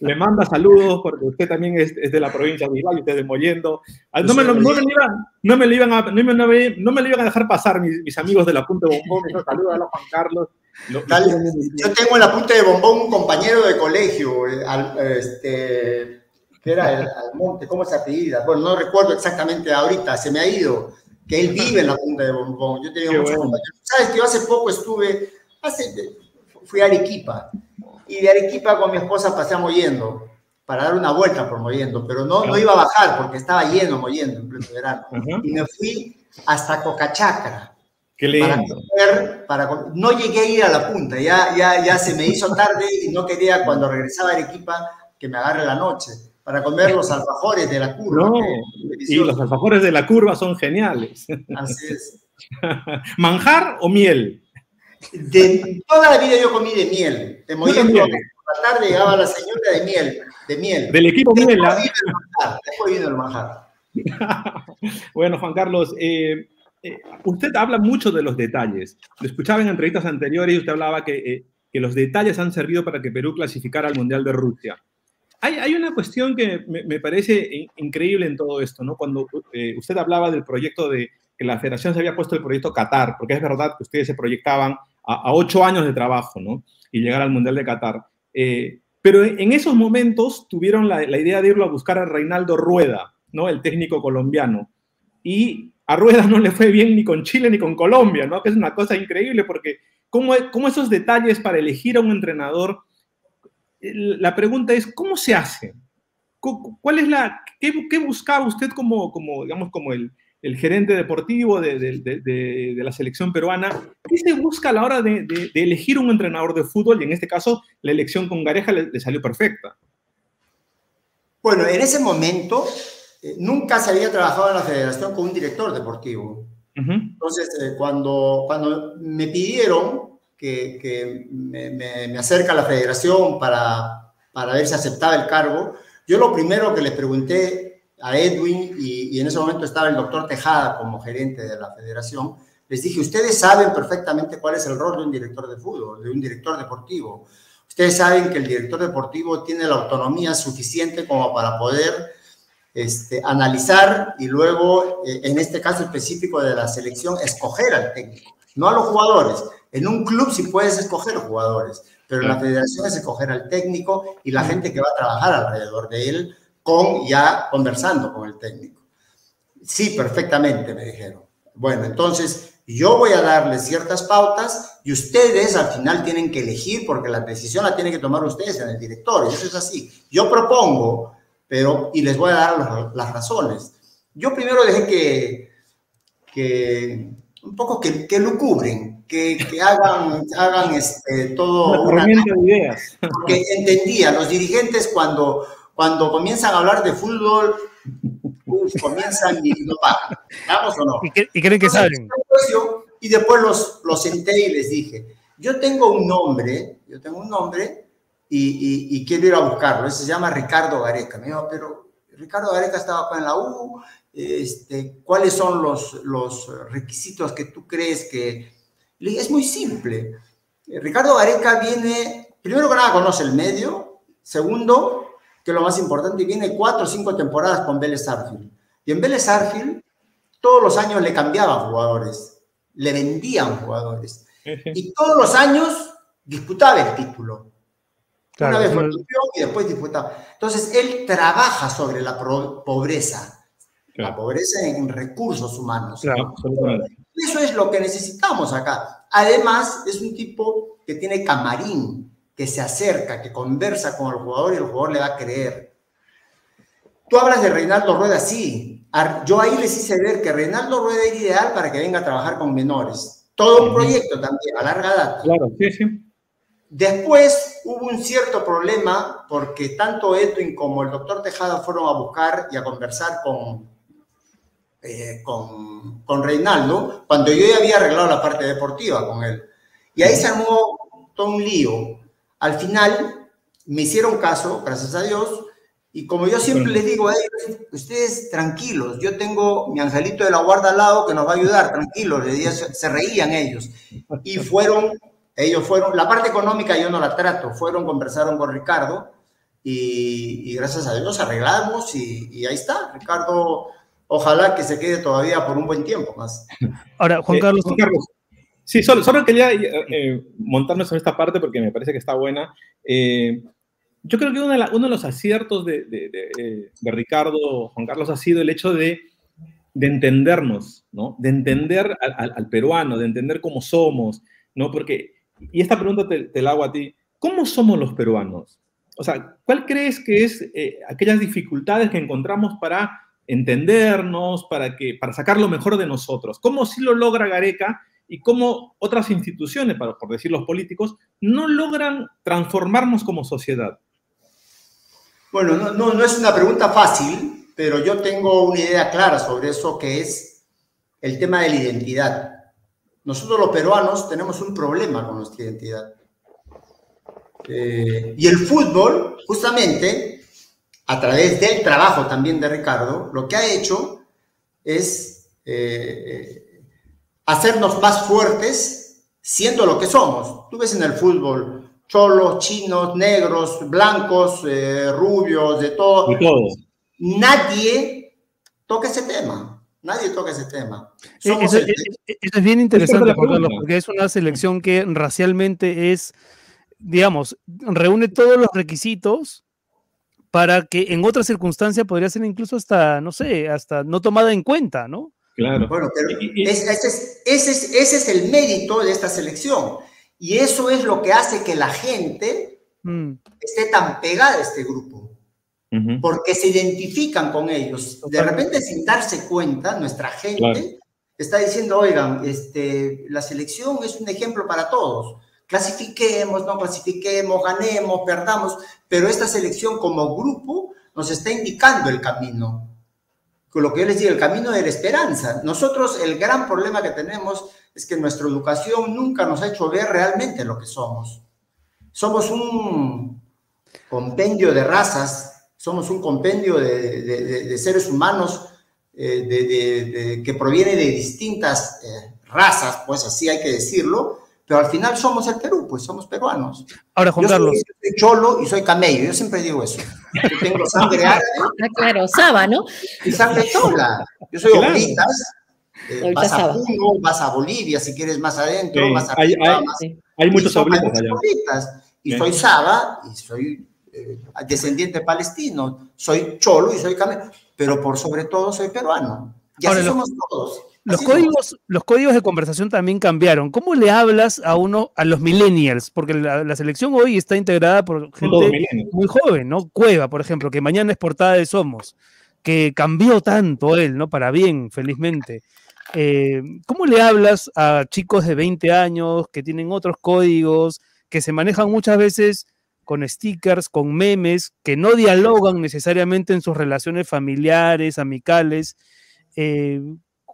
Le manda saludos porque usted también es, de la provincia de Valle, usted de Mollendo. No me, lo, iban, no me, iban, a, no me, no me, iban a dejar pasar mis, mis amigos del Apunte Bombón. Saludos a Juan Carlos. yo tengo en la punta de bombón un compañero de colegio, eh, este, que era el Almonte, ¿cómo se apellida? Bueno, no recuerdo exactamente ahorita, se me ha ido, que él vive en la punta de bombón. Yo tenía muchos compañeros. Sabes que yo hace poco estuve, hace, fui a Arequipa, y de Arequipa con mi esposa pasamos yendo para dar una vuelta por Mollendo, pero no, no iba a bajar porque estaba lleno Mollendo en pleno verano. Y me fui hasta Cocachacra. Para, no llegué a ir a la punta, ya, ya, ya se me hizo tarde y no quería cuando regresaba a Arequipa que me agarre la noche para comer los alfajores de la curva. No, y los alfajores de la curva son geniales. Así es. (laughs) ¿Manjar o miel? De toda la vida yo comí de miel. De Por la tarde llegaba la señora de miel, de miel. Del equipo miel. Después vino el manjar. (laughs) bueno, Juan Carlos, eh, eh, usted habla mucho de los detalles. Lo escuchaba en entrevistas anteriores y usted hablaba que, eh, que, los detalles han servido para que Perú clasificara al Mundial de Rusia. Hay, hay una cuestión que me, me, parece increíble en todo esto, ¿no? Cuando eh, usted hablaba del proyecto de que la federación se había puesto el proyecto Qatar, porque es verdad que ustedes se proyectaban a, ocho años de trabajo, ¿no? Y llegar al Mundial de Qatar. Eh, pero en esos momentos tuvieron la, la, idea de irlo a buscar a Reinaldo Rueda, ¿no? El técnico colombiano. Y a Rueda no le fue bien ni con Chile ni con Colombia, ¿no? Que es una cosa increíble porque cómo, cómo esos detalles para elegir a un entrenador, la pregunta es, ¿cómo se hace? ¿Cuál es la, qué, qué buscaba usted como, como, digamos, como el, el gerente deportivo de, de, de, de, la selección peruana, ¿qué se busca a la hora de, elegir un entrenador de fútbol? Y en este caso, la elección con Gareja le, le salió perfecta. Bueno, en ese momento eh, nunca se había trabajado en la federación con un director deportivo. Uh -huh. Entonces, eh, cuando, cuando me pidieron que, me, acerque a la federación para, para ver si aceptaba el cargo, yo lo primero que le pregunté a Edwin y, y, en ese momento estaba el doctor Tejada como gerente de la federación, les dije, ustedes saben perfectamente cuál es el rol de un director de fútbol, de un director deportivo. Ustedes saben que el director deportivo tiene la autonomía suficiente como para poder este, analizar y luego, eh, en este caso específico de la selección, escoger al técnico, no a los jugadores. En un club sí puedes escoger jugadores, pero en la federación es escoger al técnico y la gente que va a trabajar alrededor de él con ya conversando con el técnico. Sí, perfectamente, me dijeron. Bueno, entonces yo voy a darles ciertas pautas y ustedes al final tienen que elegir porque la decisión la tienen que tomar ustedes en el directorio. Eso es así. Yo propongo, pero y les voy a dar las razones. Yo primero dejé que, que un poco que, que lo cubren, que, que hagan, (laughs) hagan este, todo. Una, una, de ideas. Porque entendía, los dirigentes cuando cuando comienzan a hablar de fútbol, comienzan y no pagan. ¿Vamos o no? ¿Y, y creen que saben? Y después los, los senté y les dije, yo tengo un nombre, yo tengo un nombre y, y, y quiero ir a buscarlo. Ese se llama Ricardo Gareca. Me dijo, pero Ricardo Gareca estaba acá en la U, este, ¿cuáles son los, los requisitos que tú crees que... Es muy simple. Ricardo Gareca viene, primero que nada conoce el medio, segundo, que lo más importante, viene cuatro o cinco temporadas con Vélez Arfield. Y en Vélez Arfield, todos los años le cambiaban jugadores, le vendían jugadores. Y todos los años disputaba el título. Claro, Una vez fue campeón y después disputaba. Entonces, él trabaja sobre la pobreza, claro. la pobreza en recursos humanos. Claro, Eso es lo que necesitamos acá. Además, es un tipo que tiene camarín, que se acerca, que conversa con el jugador y el jugador le va a creer. Tú hablas de Reinaldo Rueda, sí. Yo ahí les hice ver que Reinaldo Rueda era ideal para que venga a trabajar con menores. Todo un proyecto también, a larga data. Claro, sí, sí. Después hubo un cierto problema porque tanto Edwin como el doctor Tejada fueron a buscar y a conversar con, eh, con, con Reinaldo cuando yo ya había arreglado la parte deportiva con él. Y ahí se armó todo un lío al final me hicieron caso, gracias a Dios, y como yo siempre les digo a ellos, ustedes tranquilos, yo tengo mi angelito de la guarda al lado que nos va a ayudar, tranquilos, se reían ellos. Y fueron, ellos fueron, la parte económica yo no la trato, fueron, conversaron con Ricardo y, y gracias a Dios arreglamos y, y, ahí está, Ricardo, ojalá que se quede todavía por un buen tiempo más. Ahora, Juan Carlos, eh, Juan Carlos Sí, solo, solo quería eh, eh, montarnos en esta parte porque me parece que está buena. Eh, yo creo que uno de, la, uno de los aciertos de, de, de, de, Ricardo, Juan Carlos, ha sido el hecho de, entendernos, ¿no? De entender al, al, al, peruano, de entender cómo somos, ¿no? Porque, y esta pregunta te, te, la hago a ti, ¿cómo somos los peruanos? O sea, ¿cuál crees que es eh, aquellas dificultades que encontramos para entendernos, para, que, para sacar lo mejor de nosotros? ¿Cómo sí lo logra Gareca? y cómo otras instituciones, por decir los políticos, no logran transformarnos como sociedad. Bueno, no, no, no, es una pregunta fácil, pero yo tengo una idea clara sobre eso que es el tema de la identidad. Nosotros los peruanos tenemos un problema con nuestra identidad. Eh, y el fútbol, justamente, a través del trabajo también de Ricardo, lo que ha hecho es eh, hacernos más fuertes siendo lo que somos. Tú ves en el fútbol cholos, chinos, negros, blancos, eh, rubios, de todo. De todo. Nadie toca ese tema. Nadie toca ese tema. Eso, eso, es bien interesante, porque es una selección que racialmente es, digamos, reúne todos los requisitos para que en otra circunstancia podría ser incluso hasta, no sé, hasta no tomada en cuenta, ¿no? Claro. Bueno, pero ese, es, ese, es, ese, es, el mérito de esta selección. Y eso es lo que hace que la gente mm. esté tan pegada a este grupo. Porque se identifican con ellos. De repente, sin darse cuenta, nuestra gente está diciendo, oigan, este, la selección es un ejemplo para todos. Clasifiquemos, no clasifiquemos, ganemos, perdamos, pero esta selección como grupo nos está indicando el camino con lo que yo les digo, el camino de la esperanza. Nosotros el gran problema que tenemos es que nuestra educación nunca nos ha hecho ver realmente lo que somos. Somos un compendio de razas, somos un compendio de, seres humanos eh, que proviene de distintas eh, razas, pues así hay que decirlo, pero al final somos el Perú, pues somos peruanos. Ahora, Juan Carlos. Soy, cholo y soy camello, yo siempre digo eso. Yo tengo sangre (laughs) árabe. Ah, claro, Saba, ¿no? Y sangre chola. Yo soy claro. Eh, vas a Puno, vas a Bolivia, si quieres más adentro, vas a hay, hay, muchos oblitas allá. Y soy Saba, y soy eh, descendiente palestino, soy cholo y soy camello, pero por sobre todo soy peruano. Y así somos todos. Los códigos, los códigos de conversación también cambiaron. ¿Cómo le hablas a uno, a los millennials? Porque la, selección hoy está integrada por gente muy joven, ¿no? Cueva, por ejemplo, que mañana es portada de Somos, que cambió tanto él, ¿no? Para bien, felizmente. Eh, ¿Cómo le hablas a chicos de 20 años que tienen otros códigos, que se manejan muchas veces con stickers, con memes, que no dialogan necesariamente en sus relaciones familiares, amicales? Eh,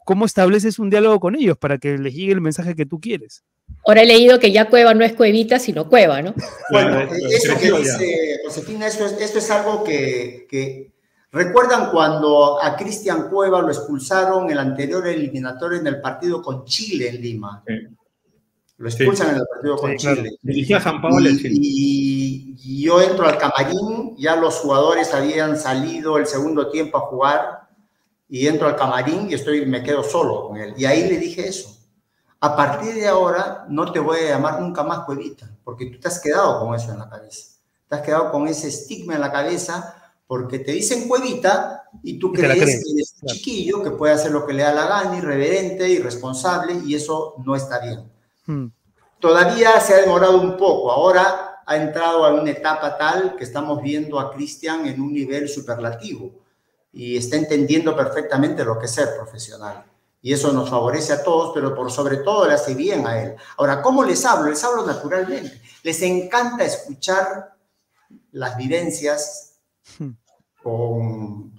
¿cómo estableces un diálogo con ellos para que les llegue el mensaje que tú quieres? Ahora he leído que ya Cueva no es Cuevita, sino Cueva, ¿no? (laughs) Bueno, eso que dice Josefina, esto es, algo que, ¿Recuerdan cuando a Cristian Cueva lo expulsaron el anterior eliminatorio en el partido con Chile en Lima? Lo expulsan en el partido con Chile. Dirigía San Pablo y, y yo entro al camarín, ya los jugadores habían salido el segundo tiempo a jugar y entro al camarín y estoy, me quedo solo con él. Y ahí le dije eso. A partir de ahora no te voy a llamar nunca más cuevita, porque tú te has quedado con eso en la cabeza. Te has quedado con ese estigma en la cabeza porque te dicen cuevita y tú crees, que eres un chiquillo que puede hacer lo que le da la gana, irreverente, irresponsable, y eso no está bien. Hmm. Todavía se ha demorado un poco. Ahora ha entrado a una etapa tal que estamos viendo a Cristian en un nivel superlativo y está entendiendo perfectamente lo que es ser profesional. Y eso nos favorece a todos, pero por sobre todo le hace bien a él. Ahora, ¿cómo les hablo? Les hablo naturalmente. Les encanta escuchar las vivencias hmm. con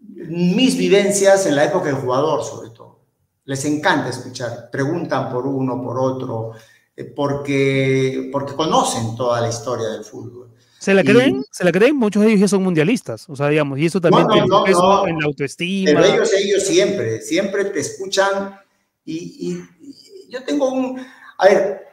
mis vivencias en la época del jugador, sobre todo. Les encanta escuchar. Preguntan por uno, por otro, eh, porque, porque conocen toda la historia del fútbol. ¿Se la creen? ¿Se la creen? Muchos de ellos ya son mundialistas, o sea, digamos, y eso también tiene peso en la autoestima. Pero ellos, ellos siempre, siempre te escuchan y, yo tengo un, a ver,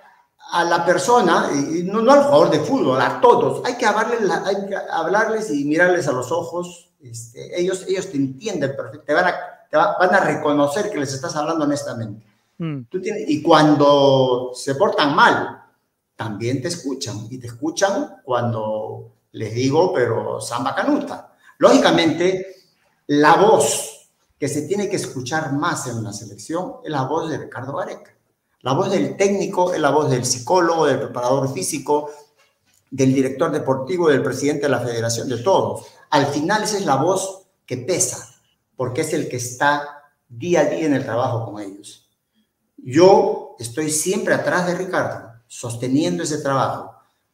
a la persona, y no, no, al jugador de fútbol, a todos, hay que hablarles, hay que hablarles y mirarles a los ojos, este, ellos, ellos te entienden perfectamente, te, van a, te van a reconocer que les estás hablando honestamente. Mm. Tú tienes, y cuando se portan mal, también te escuchan y te escuchan cuando les digo, pero samba canuta. Lógicamente, la voz que se tiene que escuchar más en una selección es la voz de Ricardo Gareca. La voz del técnico es la voz del psicólogo, del preparador físico, del director deportivo, del presidente de la federación, de todos. Al final esa es la voz que pesa, porque es el que está día a día en el trabajo con ellos. Yo estoy siempre atrás de Ricardo sosteniendo ese trabajo.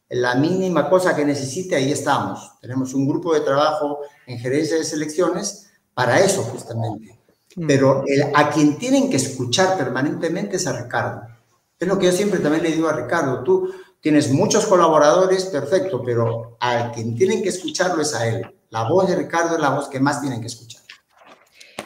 La mínima cosa que necesite, ahí estamos. Tenemos un grupo de trabajo en gerencia de selecciones para eso justamente. Mm. Pero a quien tienen que escuchar permanentemente es a Ricardo. Es lo que yo siempre también le digo a Ricardo. Tú tienes muchos colaboradores, perfecto, pero a quien tienen que escucharlo es a él. La voz de Ricardo es la voz que más tienen que escuchar.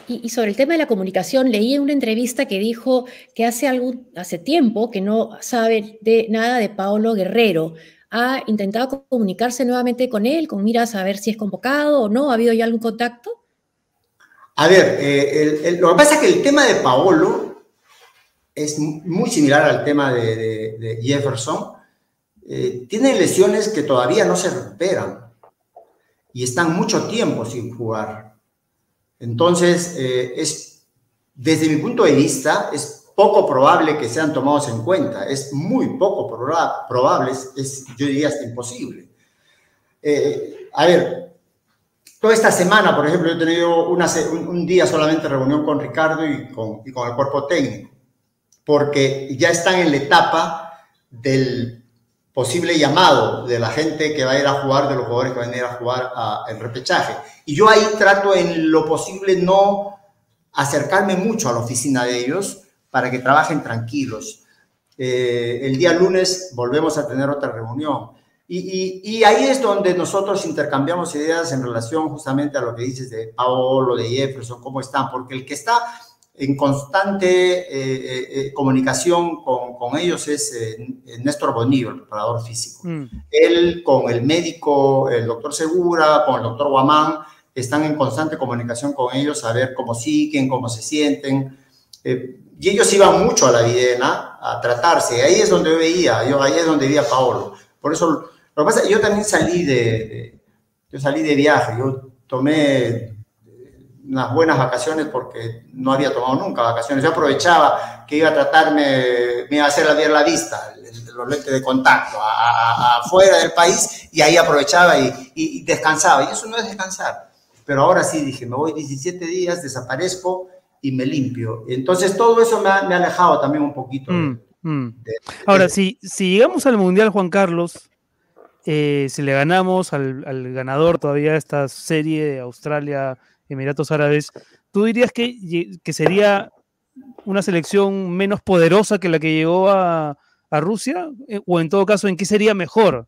Y, sobre el tema de la comunicación, leí en una entrevista que dijo que hace, algún, hace tiempo que no sabe de nada de Paolo Guerrero. ¿Ha intentado comunicarse nuevamente con él, con miras a ver si es convocado o no? ¿Ha habido ya algún contacto? A ver, eh, lo que pasa es que el tema de Paolo es muy similar al tema de, Jefferson. Eh, tiene lesiones que todavía no se recuperan y están mucho tiempo sin jugar. Entonces, eh, es, desde mi punto de vista, es poco probable que sean tomados en cuenta. Es muy poco probable, es, yo diría hasta imposible. a ver, Toda esta semana, por ejemplo, he tenido un, día solamente reunión con Ricardo y con, el cuerpo técnico, porque ya están en la etapa del posible llamado de la gente que va a ir a jugar, de los jugadores que van a ir a jugar el repechaje. Y yo ahí trato en lo posible no acercarme mucho a la oficina de ellos para que trabajen tranquilos. Eh, el día lunes volvemos a tener otra reunión y, ahí es donde nosotros intercambiamos ideas en relación justamente a lo que dices de Paolo, de Jefferson, cómo están, porque el que está en constante eh, eh, eh, comunicación con, con, ellos es Néstor Bonillo, el preparador físico. Mm. Él con el médico, el doctor Segura, con el doctor Guamán, están en constante comunicación con ellos a ver cómo siguen, cómo se sienten. y ellos iban mucho a la Videna a tratarse. Ahí es donde veía, yo ahí es donde veía a Paolo. Por eso lo que pasa yo también salí de, yo salí de viaje, yo tomé unas buenas vacaciones porque no había tomado nunca vacaciones. Yo aprovechaba que iba a tratarme, me iba a hacer la, la vista, los lentes de contacto, afuera del país, y ahí aprovechaba y, y, descansaba. Y eso no es descansar. Pero ahora sí dije, me voy 17 días, desaparezco y me limpio. Entonces todo eso me ha, me ha alejado también un poquito. Mm, mm. ahora, si, si llegamos al Mundial, Juan Carlos, eh, si le ganamos al, ganador todavía de esta serie de Australia, Emiratos Árabes, ¿tú dirías que, que sería una selección menos poderosa que la que llegó a, Rusia? Eh, o en todo caso, ¿en qué sería mejor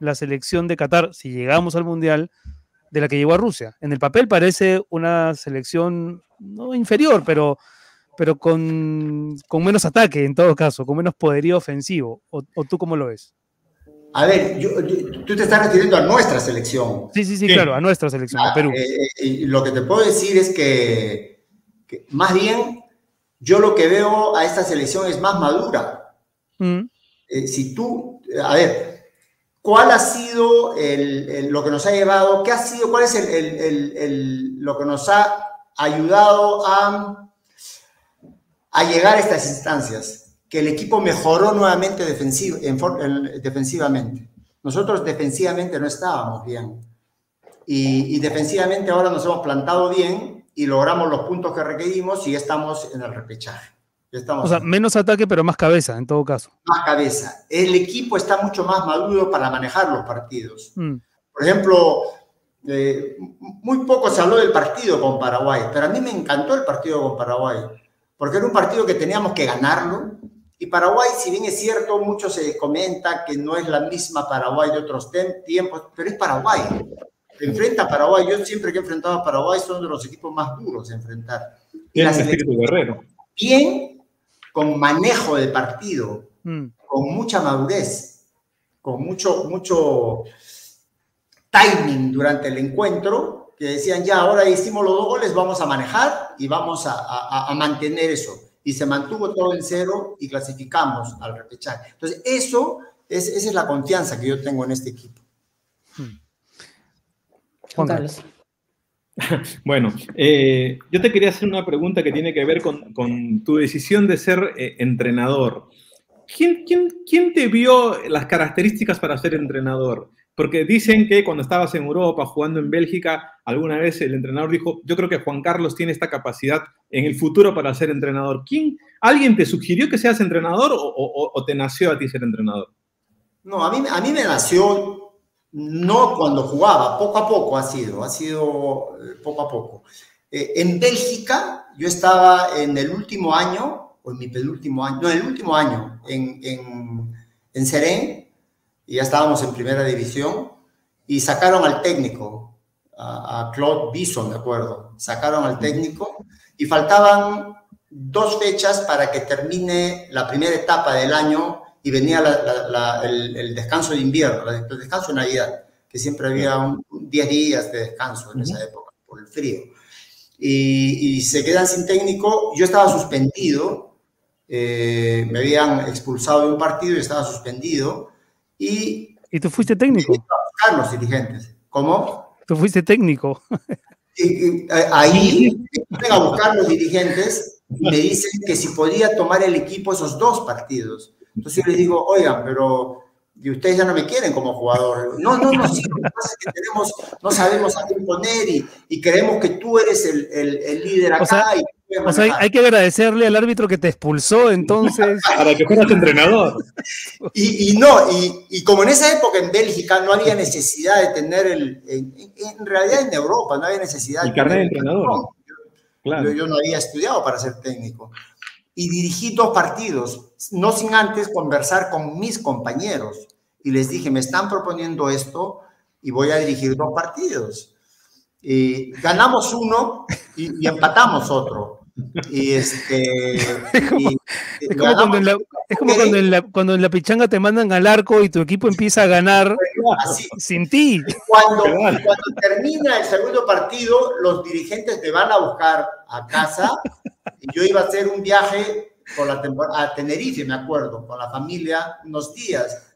la selección de Qatar si llegamos al Mundial de la que llegó a Rusia? En el papel parece una selección no inferior, pero, pero con, menos ataque en todo caso, con menos poderío ofensivo. ¿O, o tú cómo lo ves? A ver, tú te estás refiriendo a nuestra selección. Sí, sí, sí, claro, a nuestra selección, a Perú. Eh, eh, lo que te puedo decir es que, más bien, yo lo que veo a esta selección es más madura. Mm. Eh, si tú, a ver, ¿cuál ha sido lo que nos ha llevado? ¿Qué ha sido? ¿Cuál es lo que nos ha ayudado a, a llegar a estas instancias? Que el equipo mejoró nuevamente defensivamente. Nosotros defensivamente no estábamos bien. Y, defensivamente ahora nos hemos plantado bien y logramos los puntos que requerimos y estamos en el repechaje. Estamos o sea, menos ataque, pero más cabeza, en todo caso. Más cabeza. El equipo está mucho más maduro para manejar los partidos. Mm. Por ejemplo, eh, muy poco se habló del partido con Paraguay, pero a mí me encantó el partido con Paraguay, porque era un partido que teníamos que ganarlo, y Paraguay, si bien es cierto, mucho se comenta que no es la misma Paraguay de otros tiempos, pero es Paraguay. Enfrenta a Paraguay. Yo siempre que he enfrentado a Paraguay son de los equipos más duros de enfrentar. Bien, guerrero. Bien, con manejo de partido, mm. con mucha madurez, con mucho, mucho timing durante el encuentro, que decían, ya, ahora hicimos los dos goles, vamos a manejar y vamos a mantener eso y se mantuvo todo en cero y clasificamos al repechaje. Entonces, eso es, esa es la confianza que yo tengo en este equipo. Hmm. Juan Carlos. (laughs) Bueno, eh, yo te quería hacer una pregunta que tiene que ver con, con tu decisión de ser eh, entrenador. ¿Quién, quién, quién te vio las características para ser entrenador? Porque dicen que cuando estabas en Europa jugando en Bélgica, alguna vez el entrenador dijo, yo creo que Juan Carlos tiene esta capacidad en el futuro para ser entrenador. ¿Quién, ¿Alguien te sugirió que seas entrenador o, te nació a ti ser entrenador? No, a mí, a mí me nació no cuando jugaba, poco a poco ha sido, ha sido eh, poco a poco. Eh, en Bélgica yo estaba en el último año, o en mi penúltimo año, no, en el último año, en, en, en Serén, y ya estábamos en primera división, y sacaron al técnico, a, Claude Bison, de acuerdo, sacaron al técnico y faltaban dos fechas para que termine la primera etapa del año y venía el, descanso de invierno, el descanso de Navidad, que siempre había 10 días de descanso en esa época, por el frío. y, se quedan sin técnico. Yo estaba suspendido, eh, me habían expulsado de un partido y estaba suspendido. Y, ¿Y tú fuiste técnico? A los dirigentes. ¿Cómo? Tú fuiste técnico. Y, ahí me a buscar los dirigentes y me dicen que si podía tomar el equipo esos dos partidos. Entonces yo les digo, oigan, pero y ustedes ya no me quieren como jugador. No, no, no, sí, lo que pasa es que tenemos, no sabemos a quién poner y, y creemos que tú eres el, el, el líder acá. O sea, y o sea, hay que agradecerle al árbitro que te expulsó entonces. (laughs) Para que fueras entrenador. Y, y no, y, y, como en esa época en Bélgica no había necesidad de tener el, en, en realidad en Europa no había necesidad. El carnet de entrenador. No, claro. yo, yo no había estudiado para ser técnico. Y dirigí dos partidos, no sin antes conversar con mis compañeros. Y les dije, me están proponiendo esto y voy a dirigir dos partidos. Y ganamos uno y, y empatamos otro. Y este. (laughs) Es como, y, es como cuando, en la, es como cuando, en la, cuando en la pichanga te mandan al arco y tu equipo empieza a ganar Así. sin ti. Cuando, cuando termina el segundo partido, los dirigentes me van a buscar a casa. Y yo iba a hacer un viaje por la a Tenerife, me acuerdo, con la familia, unos días.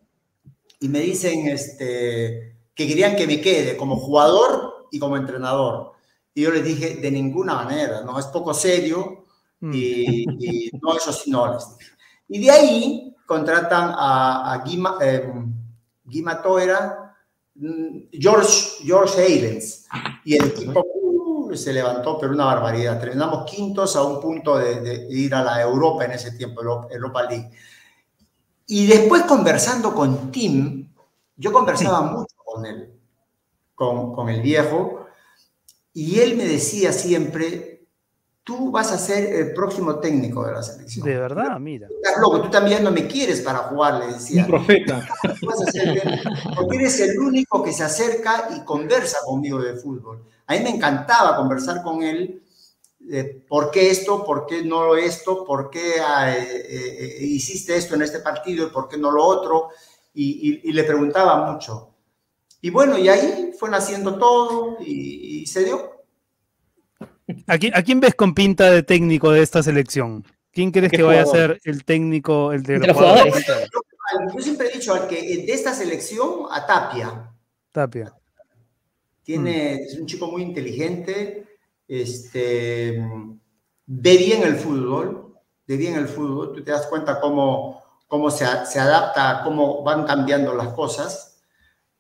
Y me dicen este, que querían que me quede como jugador y como entrenador. Y yo les dije, de ninguna manera, no, es poco serio y, y no, eso sí no les dije. Y de ahí contratan a, a Guima, eh, Guima Toera, George, George Eilens, y el equipo uh, se levantó, pero una barbaridad. Terminamos quintos a un punto de, de, ir a la Europa en ese tiempo, Europa League. Y después conversando con Tim, yo conversaba mucho con él, con, con el viejo, y él me decía siempre, tú vas a ser el próximo técnico de la selección. De verdad, mira. Estás loco, tú también no me quieres para jugar, le decía. Un profeta. (laughs) Vas a ser porque eres el único que se acerca y conversa conmigo de fútbol. A mí me encantaba conversar con él. Eh, ¿Por qué esto? ¿Por qué no esto? ¿Por qué eh, eh, hiciste esto en este partido? ¿Y por qué no lo otro? Y, y, y le preguntaba mucho. Y bueno, y ahí fue naciendo todo y, y se dio. ¿A quién, ¿A quién, ves con pinta de técnico de esta selección? ¿Quién crees que vaya a ser el técnico, el de, los jugadores? Yo, yo, siempre he dicho al que de esta selección, a Tapia. Tapia. Tiene, mm. Es un chico muy inteligente, este, ve bien el fútbol, ve bien el fútbol, tú te das cuenta cómo, cómo se, se adapta, cómo van cambiando las cosas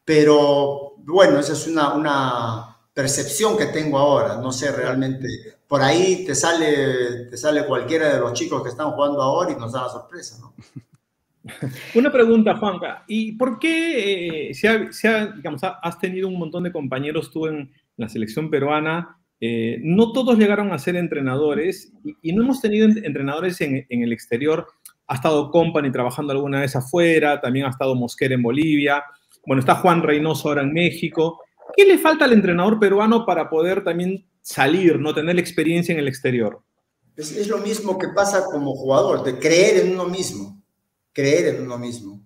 pero bueno, esa es una, una percepción que tengo ahora, no sé realmente. Por ahí te sale, te sale cualquiera de los chicos que están jugando ahora y nos da la sorpresa, ¿no? (laughs) Una pregunta, Juanca. ¿Y por qué eh, se ha, se ha, digamos, has tenido un montón de compañeros tú en la selección peruana? Eh, no todos llegaron a ser entrenadores y, y no hemos tenido entrenadores en, en, el exterior. Ha estado Company trabajando alguna vez afuera, también ha estado Mosquera en Bolivia. Bueno, está Juan Reynoso ahora en México. ¿Qué le falta al entrenador peruano para poder también salir, no tener la experiencia en el exterior? Es, es, lo mismo que pasa como jugador, de creer en uno mismo, creer en uno mismo.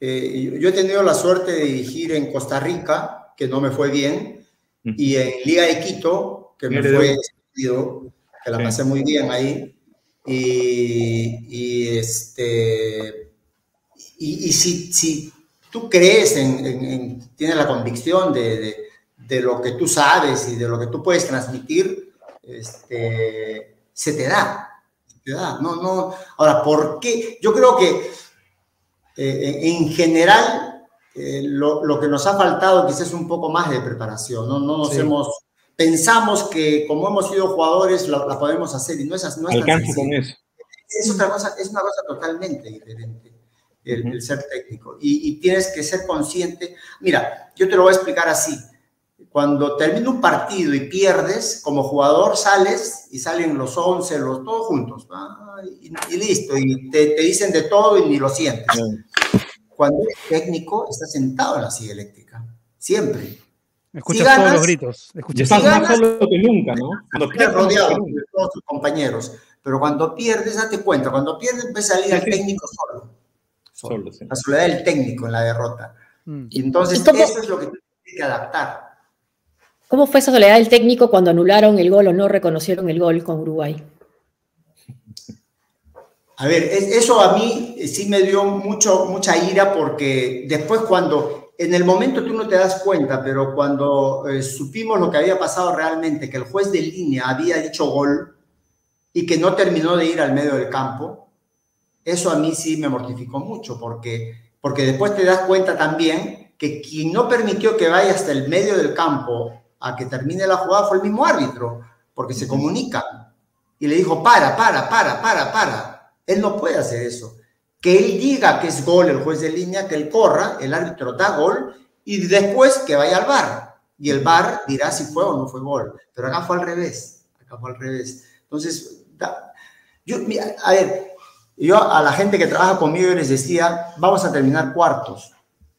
Eh, yo he tenido la suerte de dirigir en Costa Rica, que no me fue bien, y en Liga de Quito, que me fue que la pasé muy bien ahí. Y, y este, y, y si, si tú crees en, en, en tienes la convicción de, de, de, lo que tú sabes y de lo que tú puedes transmitir, este, se te da. Se te da. No, no. Ahora, ¿por qué? Yo creo que eh, en general eh, lo, lo, que nos ha faltado quizás es un poco más de preparación. No, no nos sí. hemos. Pensamos que como hemos sido jugadores la, la podemos hacer y no es, no es tan con eso. Es otra cosa, es una cosa totalmente diferente el, el ser técnico. Y, y, tienes que ser consciente. Mira, yo te lo voy a explicar así. Cuando termina un partido y pierdes, como jugador sales y salen los 11, los, todos juntos. Y, y, listo. Y te, te, dicen de todo y ni lo sientes. Cuando eres técnico, estás sentado en la silla eléctrica. Siempre. Escuchas si ganas, todos los gritos. Escuchas si ganas, más solo que nunca, ¿no? Cuando pierdes, rodeado de todos tus compañeros. Pero cuando pierdes, date cuenta, cuando pierdes, ves salir al técnico solo. Solo, sí. La soledad del técnico en la derrota. Mm. Y entonces ¿Y eso es lo que tienes que adaptar. ¿Cómo fue esa soledad del técnico cuando anularon el gol o no reconocieron el gol con Uruguay? A ver, eso a mí sí me dio mucho, mucha ira porque después cuando, en el momento tú no te das cuenta, pero cuando eh, supimos lo que había pasado realmente, que el juez de línea había dicho gol y que no terminó de ir al medio del campo, eso a mí sí me mortificó mucho porque, porque después te das cuenta también que quien no permitió que vaya hasta el medio del campo a que termine la jugada fue el mismo árbitro, porque se comunican. Y le dijo, para, para, para, para, para él no puede hacer eso. Que él diga que es gol el juez de línea, que él corra, el árbitro da gol y después que vaya al bar. Y el bar dirá si fue o no fue gol. Pero acá fue al revés. Acá fue al revés. Entonces, yo, a ver, yo a la gente que trabaja conmigo les decía, vamos a terminar cuartos.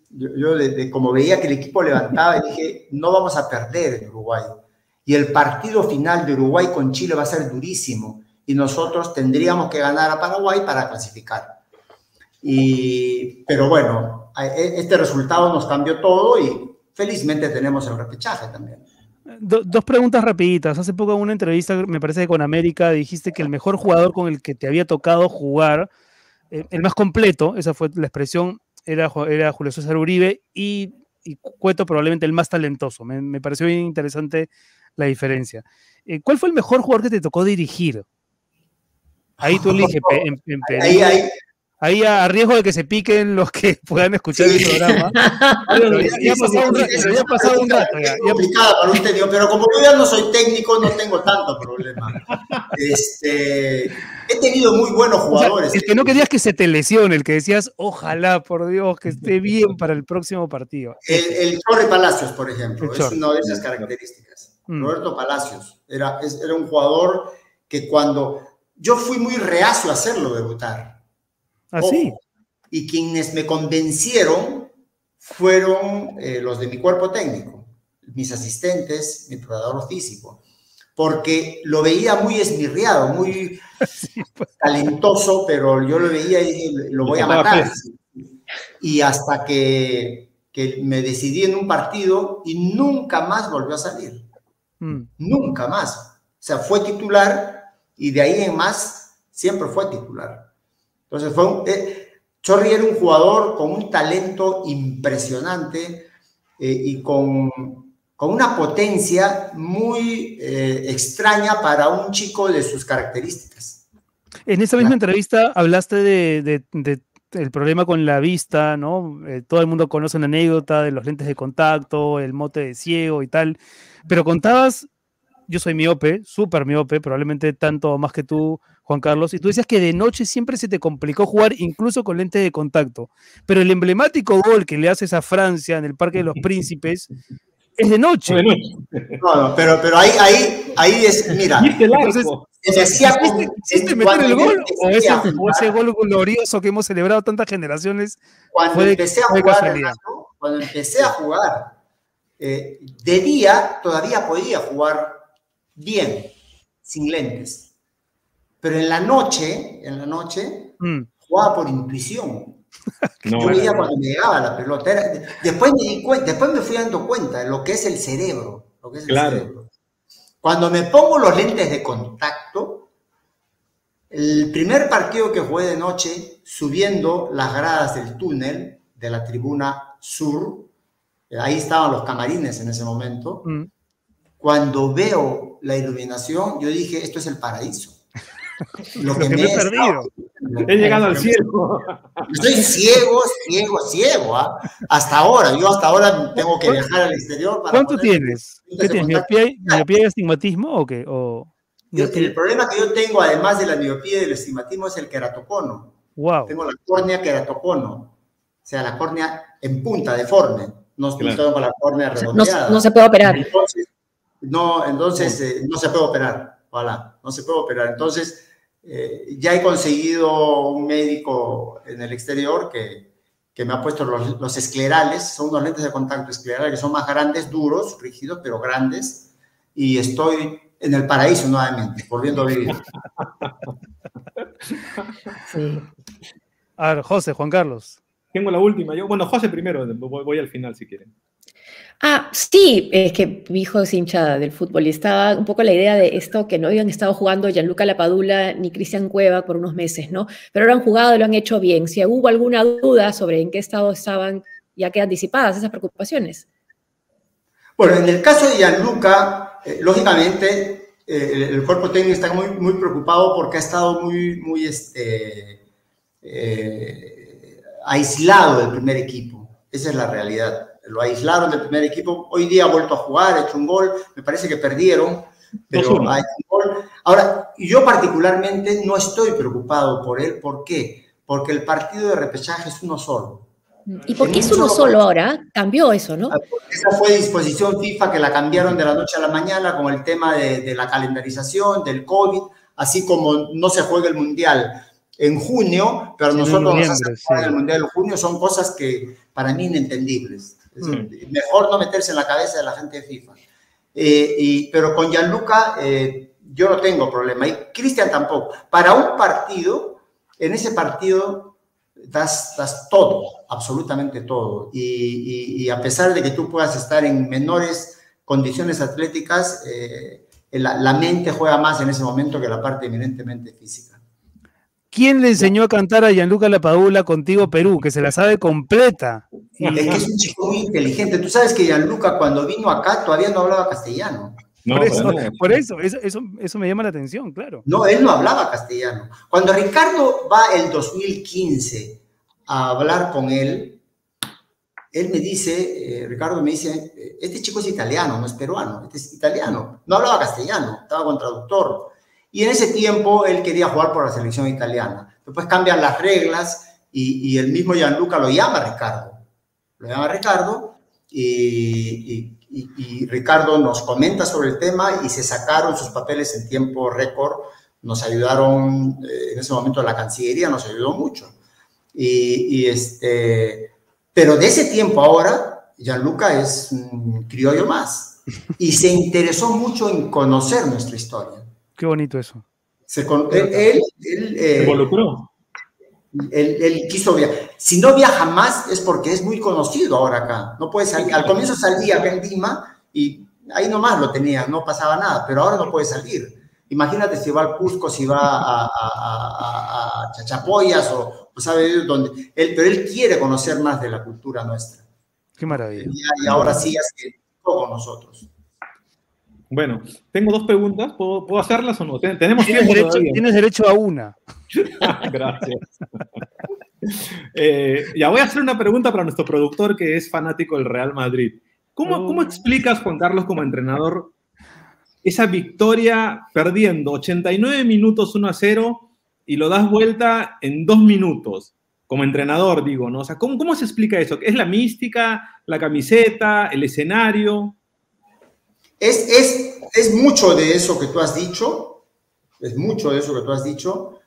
Yo, como veía que el equipo levantaba, dije, no vamos a perder en Uruguay. Y el partido final de Uruguay con Chile va a ser durísimo y nosotros tendríamos que ganar a Paraguay para clasificar. Y, pero bueno, e, este resultado nos cambió todo y felizmente tenemos el repechaje también. Dos preguntas rapiditas. Hace poco en una entrevista, me parece que con América, dijiste que el mejor jugador con el que te había tocado jugar, eh, el más completo, esa fue la expresión, era, era Julio César Uribe y, y Cueto probablemente el más talentoso. Me, me pareció bien interesante la diferencia. Eh, ¿Cuál fue el mejor jugador que te tocó dirigir? Ahí tú (laughs) eliges. En, en ahí, ahí, ahí, a riesgo de que se piquen los que (laughs) puedan escuchar el programa. pero ya, ha pasado un rato. Ya ha pasado un rato. Ya, complicada para un técnico, pero como yo ya no soy técnico, no tengo tanto problema. Este, he tenido muy buenos jugadores. O sea, el que no querías que se te lesione, el que decías, ojalá, por Dios, que esté bien para el próximo partido. El, el Torre Palacios, por ejemplo, es una de esas características. Mm. Roberto Palacios era, era un jugador que cuando yo fui muy reacio a hacerlo debutar. Así. ¿Ah, y quienes me convencieron fueron eh, los de mi cuerpo técnico, mis asistentes, mi probador físico, porque lo veía muy esmirriado, muy (laughs) pues. talentoso, pero yo lo veía y dije, lo voy a matar. Y hasta que, que, me decidí en un partido y nunca más volvió a salir. Mm. Nunca más. O sea, fue titular y de ahí en más siempre fue titular. Entonces fue un, eh, Chorri era un jugador con un talento impresionante eh, y con, con, una potencia muy eh, extraña para un chico de sus características. En esa misma entrevista hablaste de, de, el problema con la vista, ¿no? todo el mundo conoce una anécdota de los lentes de contacto, el mote de ciego y tal, pero contabas yo soy miope, súper miope, probablemente tanto más que tú, Juan Carlos, y tú decías que de noche siempre se te complicó jugar incluso con lentes de contacto, pero el emblemático gol que le haces a Francia en el Parque de los Príncipes es de noche. No, no, pero, pero ahí, ahí, ahí es, mira. Entonces, ¿Hiciste meter el gol o ese, o ese, gol glorioso que hemos celebrado tantas generaciones? Cuando empecé a jugar, cuando empecé a jugar, eh, de día todavía podía jugar bien, sin lentes. Pero en la noche, en la noche, mm. jugaba por intuición. (laughs) Yo veía cuando me llegaba la pelota. después, me di cuenta, después me fui dando cuenta de lo que es el cerebro. Lo que es el cerebro. Cuando me pongo los lentes de contacto, el primer partido que jugué de noche, subiendo las gradas del túnel de la tribuna sur, ahí estaban los camarines en ese momento, mm. cuando veo la iluminación, yo dije, esto es el paraíso. (laughs) Lo que, me he perdido. he llegado al cielo. Estoy ciego, ciego, ciego. ¿ah? Hasta ahora, yo hasta ahora tengo que viajar al exterior. Para ¿Cuánto tienes? ¿Qué tienes? ¿Miopía, y astigmatismo o qué? O... el problema que yo tengo, además de la miopía y del astigmatismo, es el queratocono. Wow. Tengo la córnea queratocono. O sea, la córnea en punta, deforme. No, estoy con la córnea redondeada. No, no, se puede operar. Entonces, no, entonces eh, no se puede operar, ojalá, no se puede operar. Entonces, eh, ya he conseguido un médico en el exterior que, que me ha puesto los, esclerales, son unos lentes de contacto esclerales que son más grandes, duros, rígidos, pero grandes, y estoy en el paraíso nuevamente, volviendo a vivir. (laughs) Sí. A ver, José, Juan Carlos. Tengo la última. Yo, bueno, José primero, voy, voy al final si quieren. Ah, sí, es que mi hijo es del fútbol y estaba un poco la idea de esto que no habían estado jugando Gianluca Lapadula ni Cristian Cueva por unos meses, ¿no? Pero ahora han jugado y lo han hecho bien. Si hubo alguna duda sobre en qué estado estaban, ya quedan disipadas esas preocupaciones. Bueno, en el caso de Gianluca, eh, lógicamente eh, el, cuerpo técnico está muy, muy preocupado porque ha estado muy, muy este, eh, aislado del primer equipo. Esa es la realidad lo aislaron del primer equipo. Hoy día ha vuelto a jugar, ha hecho un gol, me parece que perdieron, pero ha hecho un gol. Ahora, yo particularmente no estoy preocupado por él. ¿Por qué? Porque el partido de repechaje es uno solo. ¿Y por qué es uno solo ahora? Cambió eso, ¿no? Ah, esa fue disposición FIFA que la cambiaron de la noche a la mañana con el tema de, la calendarización, del COVID, así como no se juega el Mundial en junio, pero nosotros vamos a el Mundial en junio, son cosas que para mí inentendibles. Mm. Mejor no meterse en la cabeza de la gente de FIFA. Eh, y, pero con Gianluca eh, yo no tengo problema. Y Cristian tampoco. Para un partido, en ese partido das, das todo, absolutamente todo. Y, a pesar de que tú puedas estar en menores condiciones atléticas, eh, la, la mente juega más en ese momento que la parte eminentemente física. ¿Quién le enseñó a cantar a Gianluca Lapadula contigo Perú? Que se la sabe completa. Es que es un chico muy inteligente. Tú sabes que Gianluca cuando vino acá todavía no hablaba castellano. por eso, eso, eso, me llama la atención, claro. No, él no hablaba castellano. Cuando Ricardo va el 2015 a hablar con él, él me dice, eh, Ricardo me dice, este chico es italiano, no es peruano, este es italiano. No hablaba castellano, estaba con traductor. Y en ese tiempo él quería jugar por la selección italiana. Después cambian las reglas y, el mismo Gianluca lo llama Ricardo. Lo llama Ricardo y, Ricardo nos comenta sobre el tema y se sacaron sus papeles en tiempo récord. Nos ayudaron, eh, en ese momento la Cancillería nos ayudó mucho. Y, este, pero de ese tiempo ahora, Gianluca es un criollo más y se interesó mucho en conocer nuestra historia. Qué bonito eso. Se él, él, eh, involucró. Él, quiso viajar. Si no viaja más es porque es muy conocido ahora acá. No puede salir. Al comienzo salía acá en Lima y ahí nomás lo tenía, no pasaba nada, pero ahora no puede salir. Imagínate si va al Cusco, si va a, a, Chachapoyas o, sabe dónde. Él, pero él quiere conocer más de la cultura nuestra. Qué maravilla. Y, ahora sí, es que con nosotros. Bueno, tengo dos preguntas. ¿Puedo, hacerlas o no? Tenemos ¿Tienes derecho, tienes derecho a una. (laughs) Gracias. Eh, ya voy a hacer una pregunta para nuestro productor que es fanático del Real Madrid. ¿Cómo, ¿Cómo oh. explicas, Juan Carlos, como entrenador, esa victoria perdiendo 89 minutos 1 a 0 y lo das vuelta en dos minutos? Como entrenador, digo, ¿no? O sea, ¿cómo, cómo se explica eso? ¿Es la mística, la camiseta, el escenario? Es, es, es mucho de eso que tú has dicho, es mucho de eso que tú has dicho.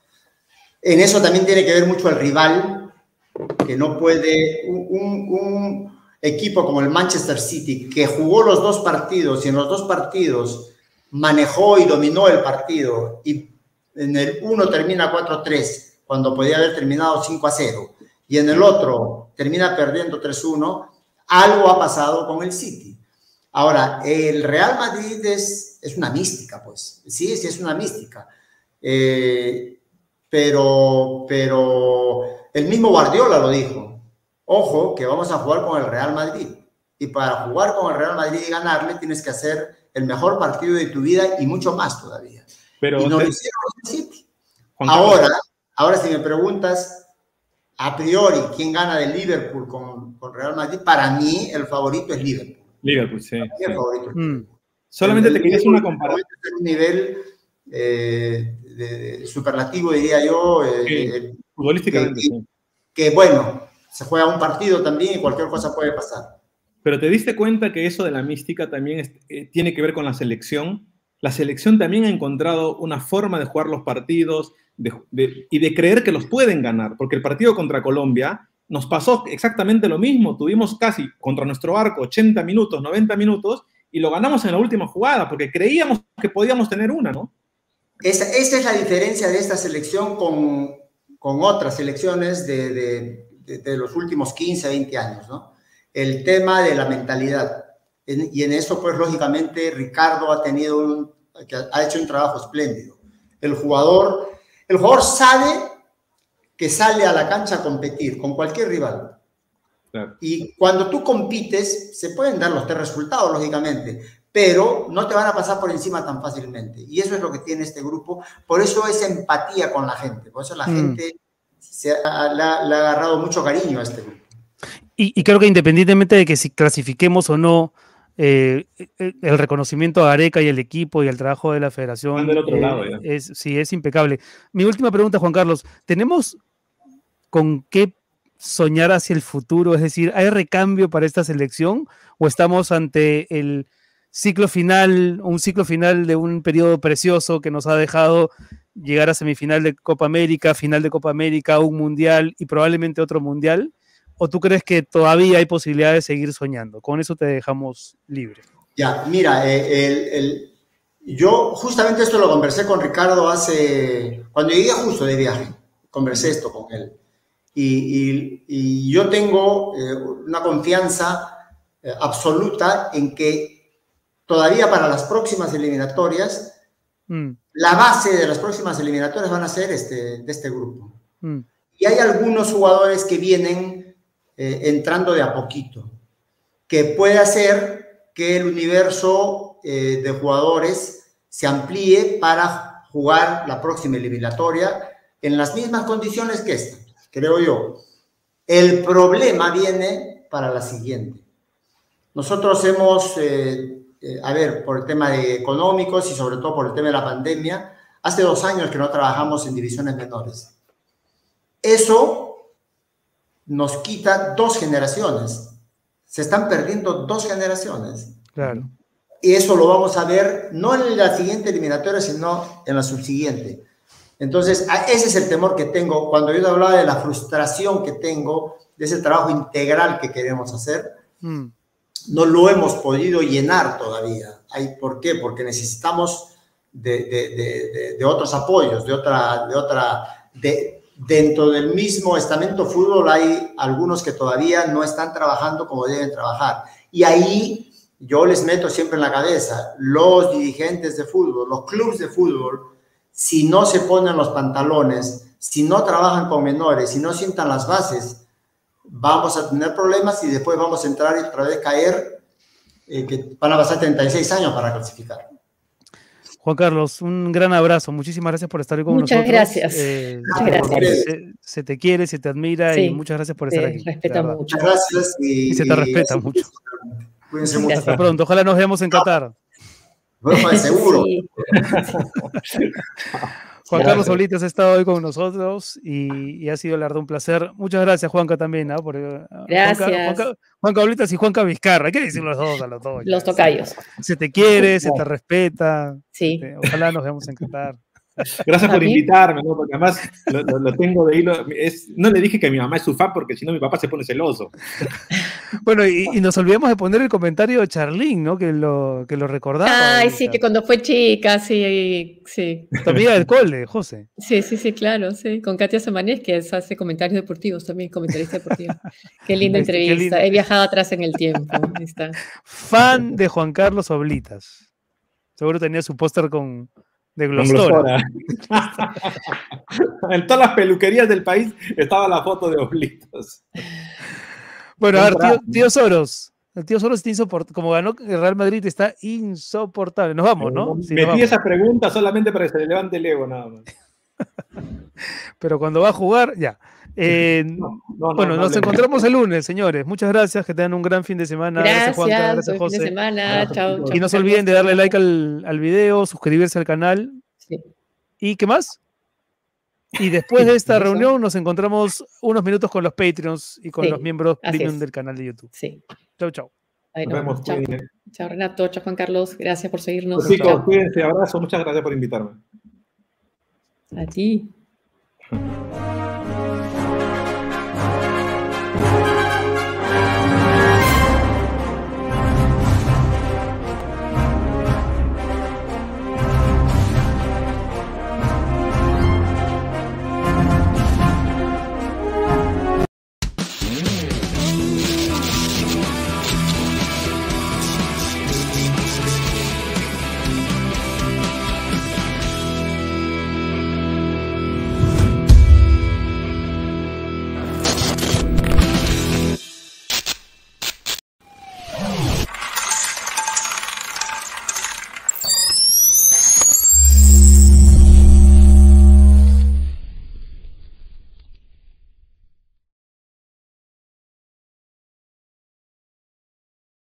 En eso también tiene que ver mucho el rival, que no puede, un, un, equipo como el Manchester City, que jugó los dos partidos y en los dos partidos manejó y dominó el partido y en el uno termina 4-3 cuando podía haber terminado 5-0 y en el otro termina perdiendo 3-1, algo ha pasado con el City. Ahora, el Real Madrid es, es una mística, pues. Sí, sí, es una mística. Eh, pero, pero el mismo Guardiola lo dijo. Ojo, que vamos a jugar con el Real Madrid. Y para jugar con el Real Madrid y ganarle, tienes que hacer el mejor partido de tu vida y mucho más todavía. Pero y no lo hicieron City. Ahora, ahora, si me preguntas a priori quién gana de Liverpool con, con Real Madrid, para mí el favorito es Liverpool. Liverpool, sí. Mm. Solamente te quería hacer una comparación. Un nivel eh, de, superlativo, diría yo. Eh, futbolísticamente, que, que, bueno, se juega un partido también y cualquier cosa puede pasar. Pero te diste cuenta que eso de la mística también eh, tiene que ver con la selección. La selección también ha encontrado una forma de jugar los partidos y de creer que los pueden ganar, porque el partido contra Colombia nos pasó exactamente lo mismo. Tuvimos casi contra nuestro arco 80 minutos, 90 minutos y lo ganamos en la última jugada porque creíamos que podíamos tener una, ¿no? Esa, es la diferencia de esta selección con, con otras selecciones de, de, de, los últimos 15, 20 años, ¿no? el tema de la mentalidad. y en eso, pues, lógicamente, Ricardo ha tenido ha hecho un trabajo espléndido. El jugador, el jugador sabe que sale a la cancha a competir con cualquier rival. Y cuando tú compites, se pueden dar los tres resultados, lógicamente, pero no te van a pasar por encima tan fácilmente. Y eso es lo que tiene este grupo. Por eso es empatía con la gente. Por eso la mm. gente se ha, le, ha, agarrado mucho cariño a este grupo. Y, creo que independientemente de que si clasifiquemos o no, eh, el reconocimiento a Areca y el equipo y el trabajo de la federación del otro lado, eh, es, sí, es impecable. Mi última pregunta, Juan Carlos, ¿tenemos con qué soñar hacia el futuro? Es decir, ¿hay recambio para esta selección o estamos ante el ciclo final, un ciclo final de un periodo precioso que nos ha dejado llegar a semifinal de Copa América, final de Copa América, un mundial y probablemente otro mundial? ¿O tú crees que todavía hay posibilidad de seguir soñando? Con eso te dejamos libre. Ya, mira, eh, yo justamente esto lo conversé con Ricardo hace, cuando llegué justo de viaje, conversé esto con él. Y, yo tengo eh, una confianza eh, absoluta en que todavía para las próximas eliminatorias, mm. la base de las próximas eliminatorias van a ser este, de este grupo. Mm. Y hay algunos jugadores que vienen eh, entrando de a poquito, que puede hacer que el universo de jugadores se amplíe para jugar la próxima eliminatoria en las mismas condiciones que esta, creo yo. El problema viene para la siguiente. Nosotros hemos eh, eh, a ver, por el tema de económicos y sobre todo por el tema de la pandemia, hace dos años que no trabajamos en divisiones menores. Eso nos quita dos generaciones. Se están perdiendo dos generaciones. Claro. Y eso lo vamos a ver no en la siguiente eliminatoria, sino en la subsiguiente. Entonces, ese es el temor que tengo cuando yo hablaba de la frustración que tengo de ese trabajo integral que queremos hacer. Mm no lo hemos podido llenar todavía. ¿Por qué? Porque necesitamos de, otros apoyos, de otra, de otra, de, dentro del mismo estamento fútbol hay algunos que todavía no están trabajando como deben trabajar. Y ahí yo les meto siempre en la cabeza, los dirigentes de fútbol, los clubes de fútbol, si no se ponen los pantalones, si no trabajan con menores, si no sientan las bases, vamos a tener problemas y después vamos a entrar y otra vez caer, eh, que van a pasar 36 años para clasificar. Juan Carlos, un gran abrazo. Muchísimas gracias por estar con muchas nosotros. Gracias. Eh, muchas gracias. Se, te quiere, se te admira y muchas gracias por estar aquí. Respeta mucho. Muchas gracias. Y, se te respeta mucho. Cuídense mucho. Hasta pronto. Ojalá nos veamos en Qatar. Seguro. (laughs) Juan Carlos Olitas ha estado hoy con nosotros y, ha sido la verdad un placer. Muchas gracias, Juanca, también. ¿no? Por, eh, gracias. Juanca, Olitas y Juanca Vizcarra. Hay que decir los dos a los dos. Los tocayos. Se te quiere, se te respeta. Sí. Este, ojalá nos veamos en Qatar. Gracias por invitarme, ¿no? porque además lo, tengo de hilo. no le dije que mi mamá es su fan porque si no mi papá se pone celoso. (laughs) Bueno, y, nos olvidamos de poner el comentario de Charlene, ¿no? Que lo, que lo recordaba. Ay, sí, que cuando fue chica, sí, sí. Tu amiga del cole, José. Sí, sí, sí, claro, sí. Con Katia Samanés, que hace comentarios deportivos también, comentarista deportivo. Qué linda entrevista. He viajado atrás en el tiempo. está. Fan de Juan Carlos Oblitas. Seguro tenía su póster con, de Glostora. (laughs) en todas las peluquerías del país estaba la foto de Oblitos. Bueno, a ver, tío, Soros. El tío Soros está insoportable. Como ganó el Real Madrid, está insoportable. Nos vamos, ¿no? Metí esa pregunta solamente para que se le levante el ego, nada más. (laughs) Pero cuando va a jugar, ya. Eh, bueno, nos encontramos el lunes, señores. Muchas gracias, que tengan un gran fin de semana. Gracias, Juan, gracias José. Fin de semana. Chao, y no se olviden de darle like al, al video, suscribirse al canal. Sí. ¿Y qué más? Y después de esta reunión nos encontramos unos minutos con los Patreons y con los miembros premium del canal de YouTube. Sí. Chau, chau. nos vemos. Chao, Renato. Chao, Juan Carlos. Gracias por seguirnos. Pues chicos, cuídense. Abrazo. Muchas gracias por invitarme. A ti.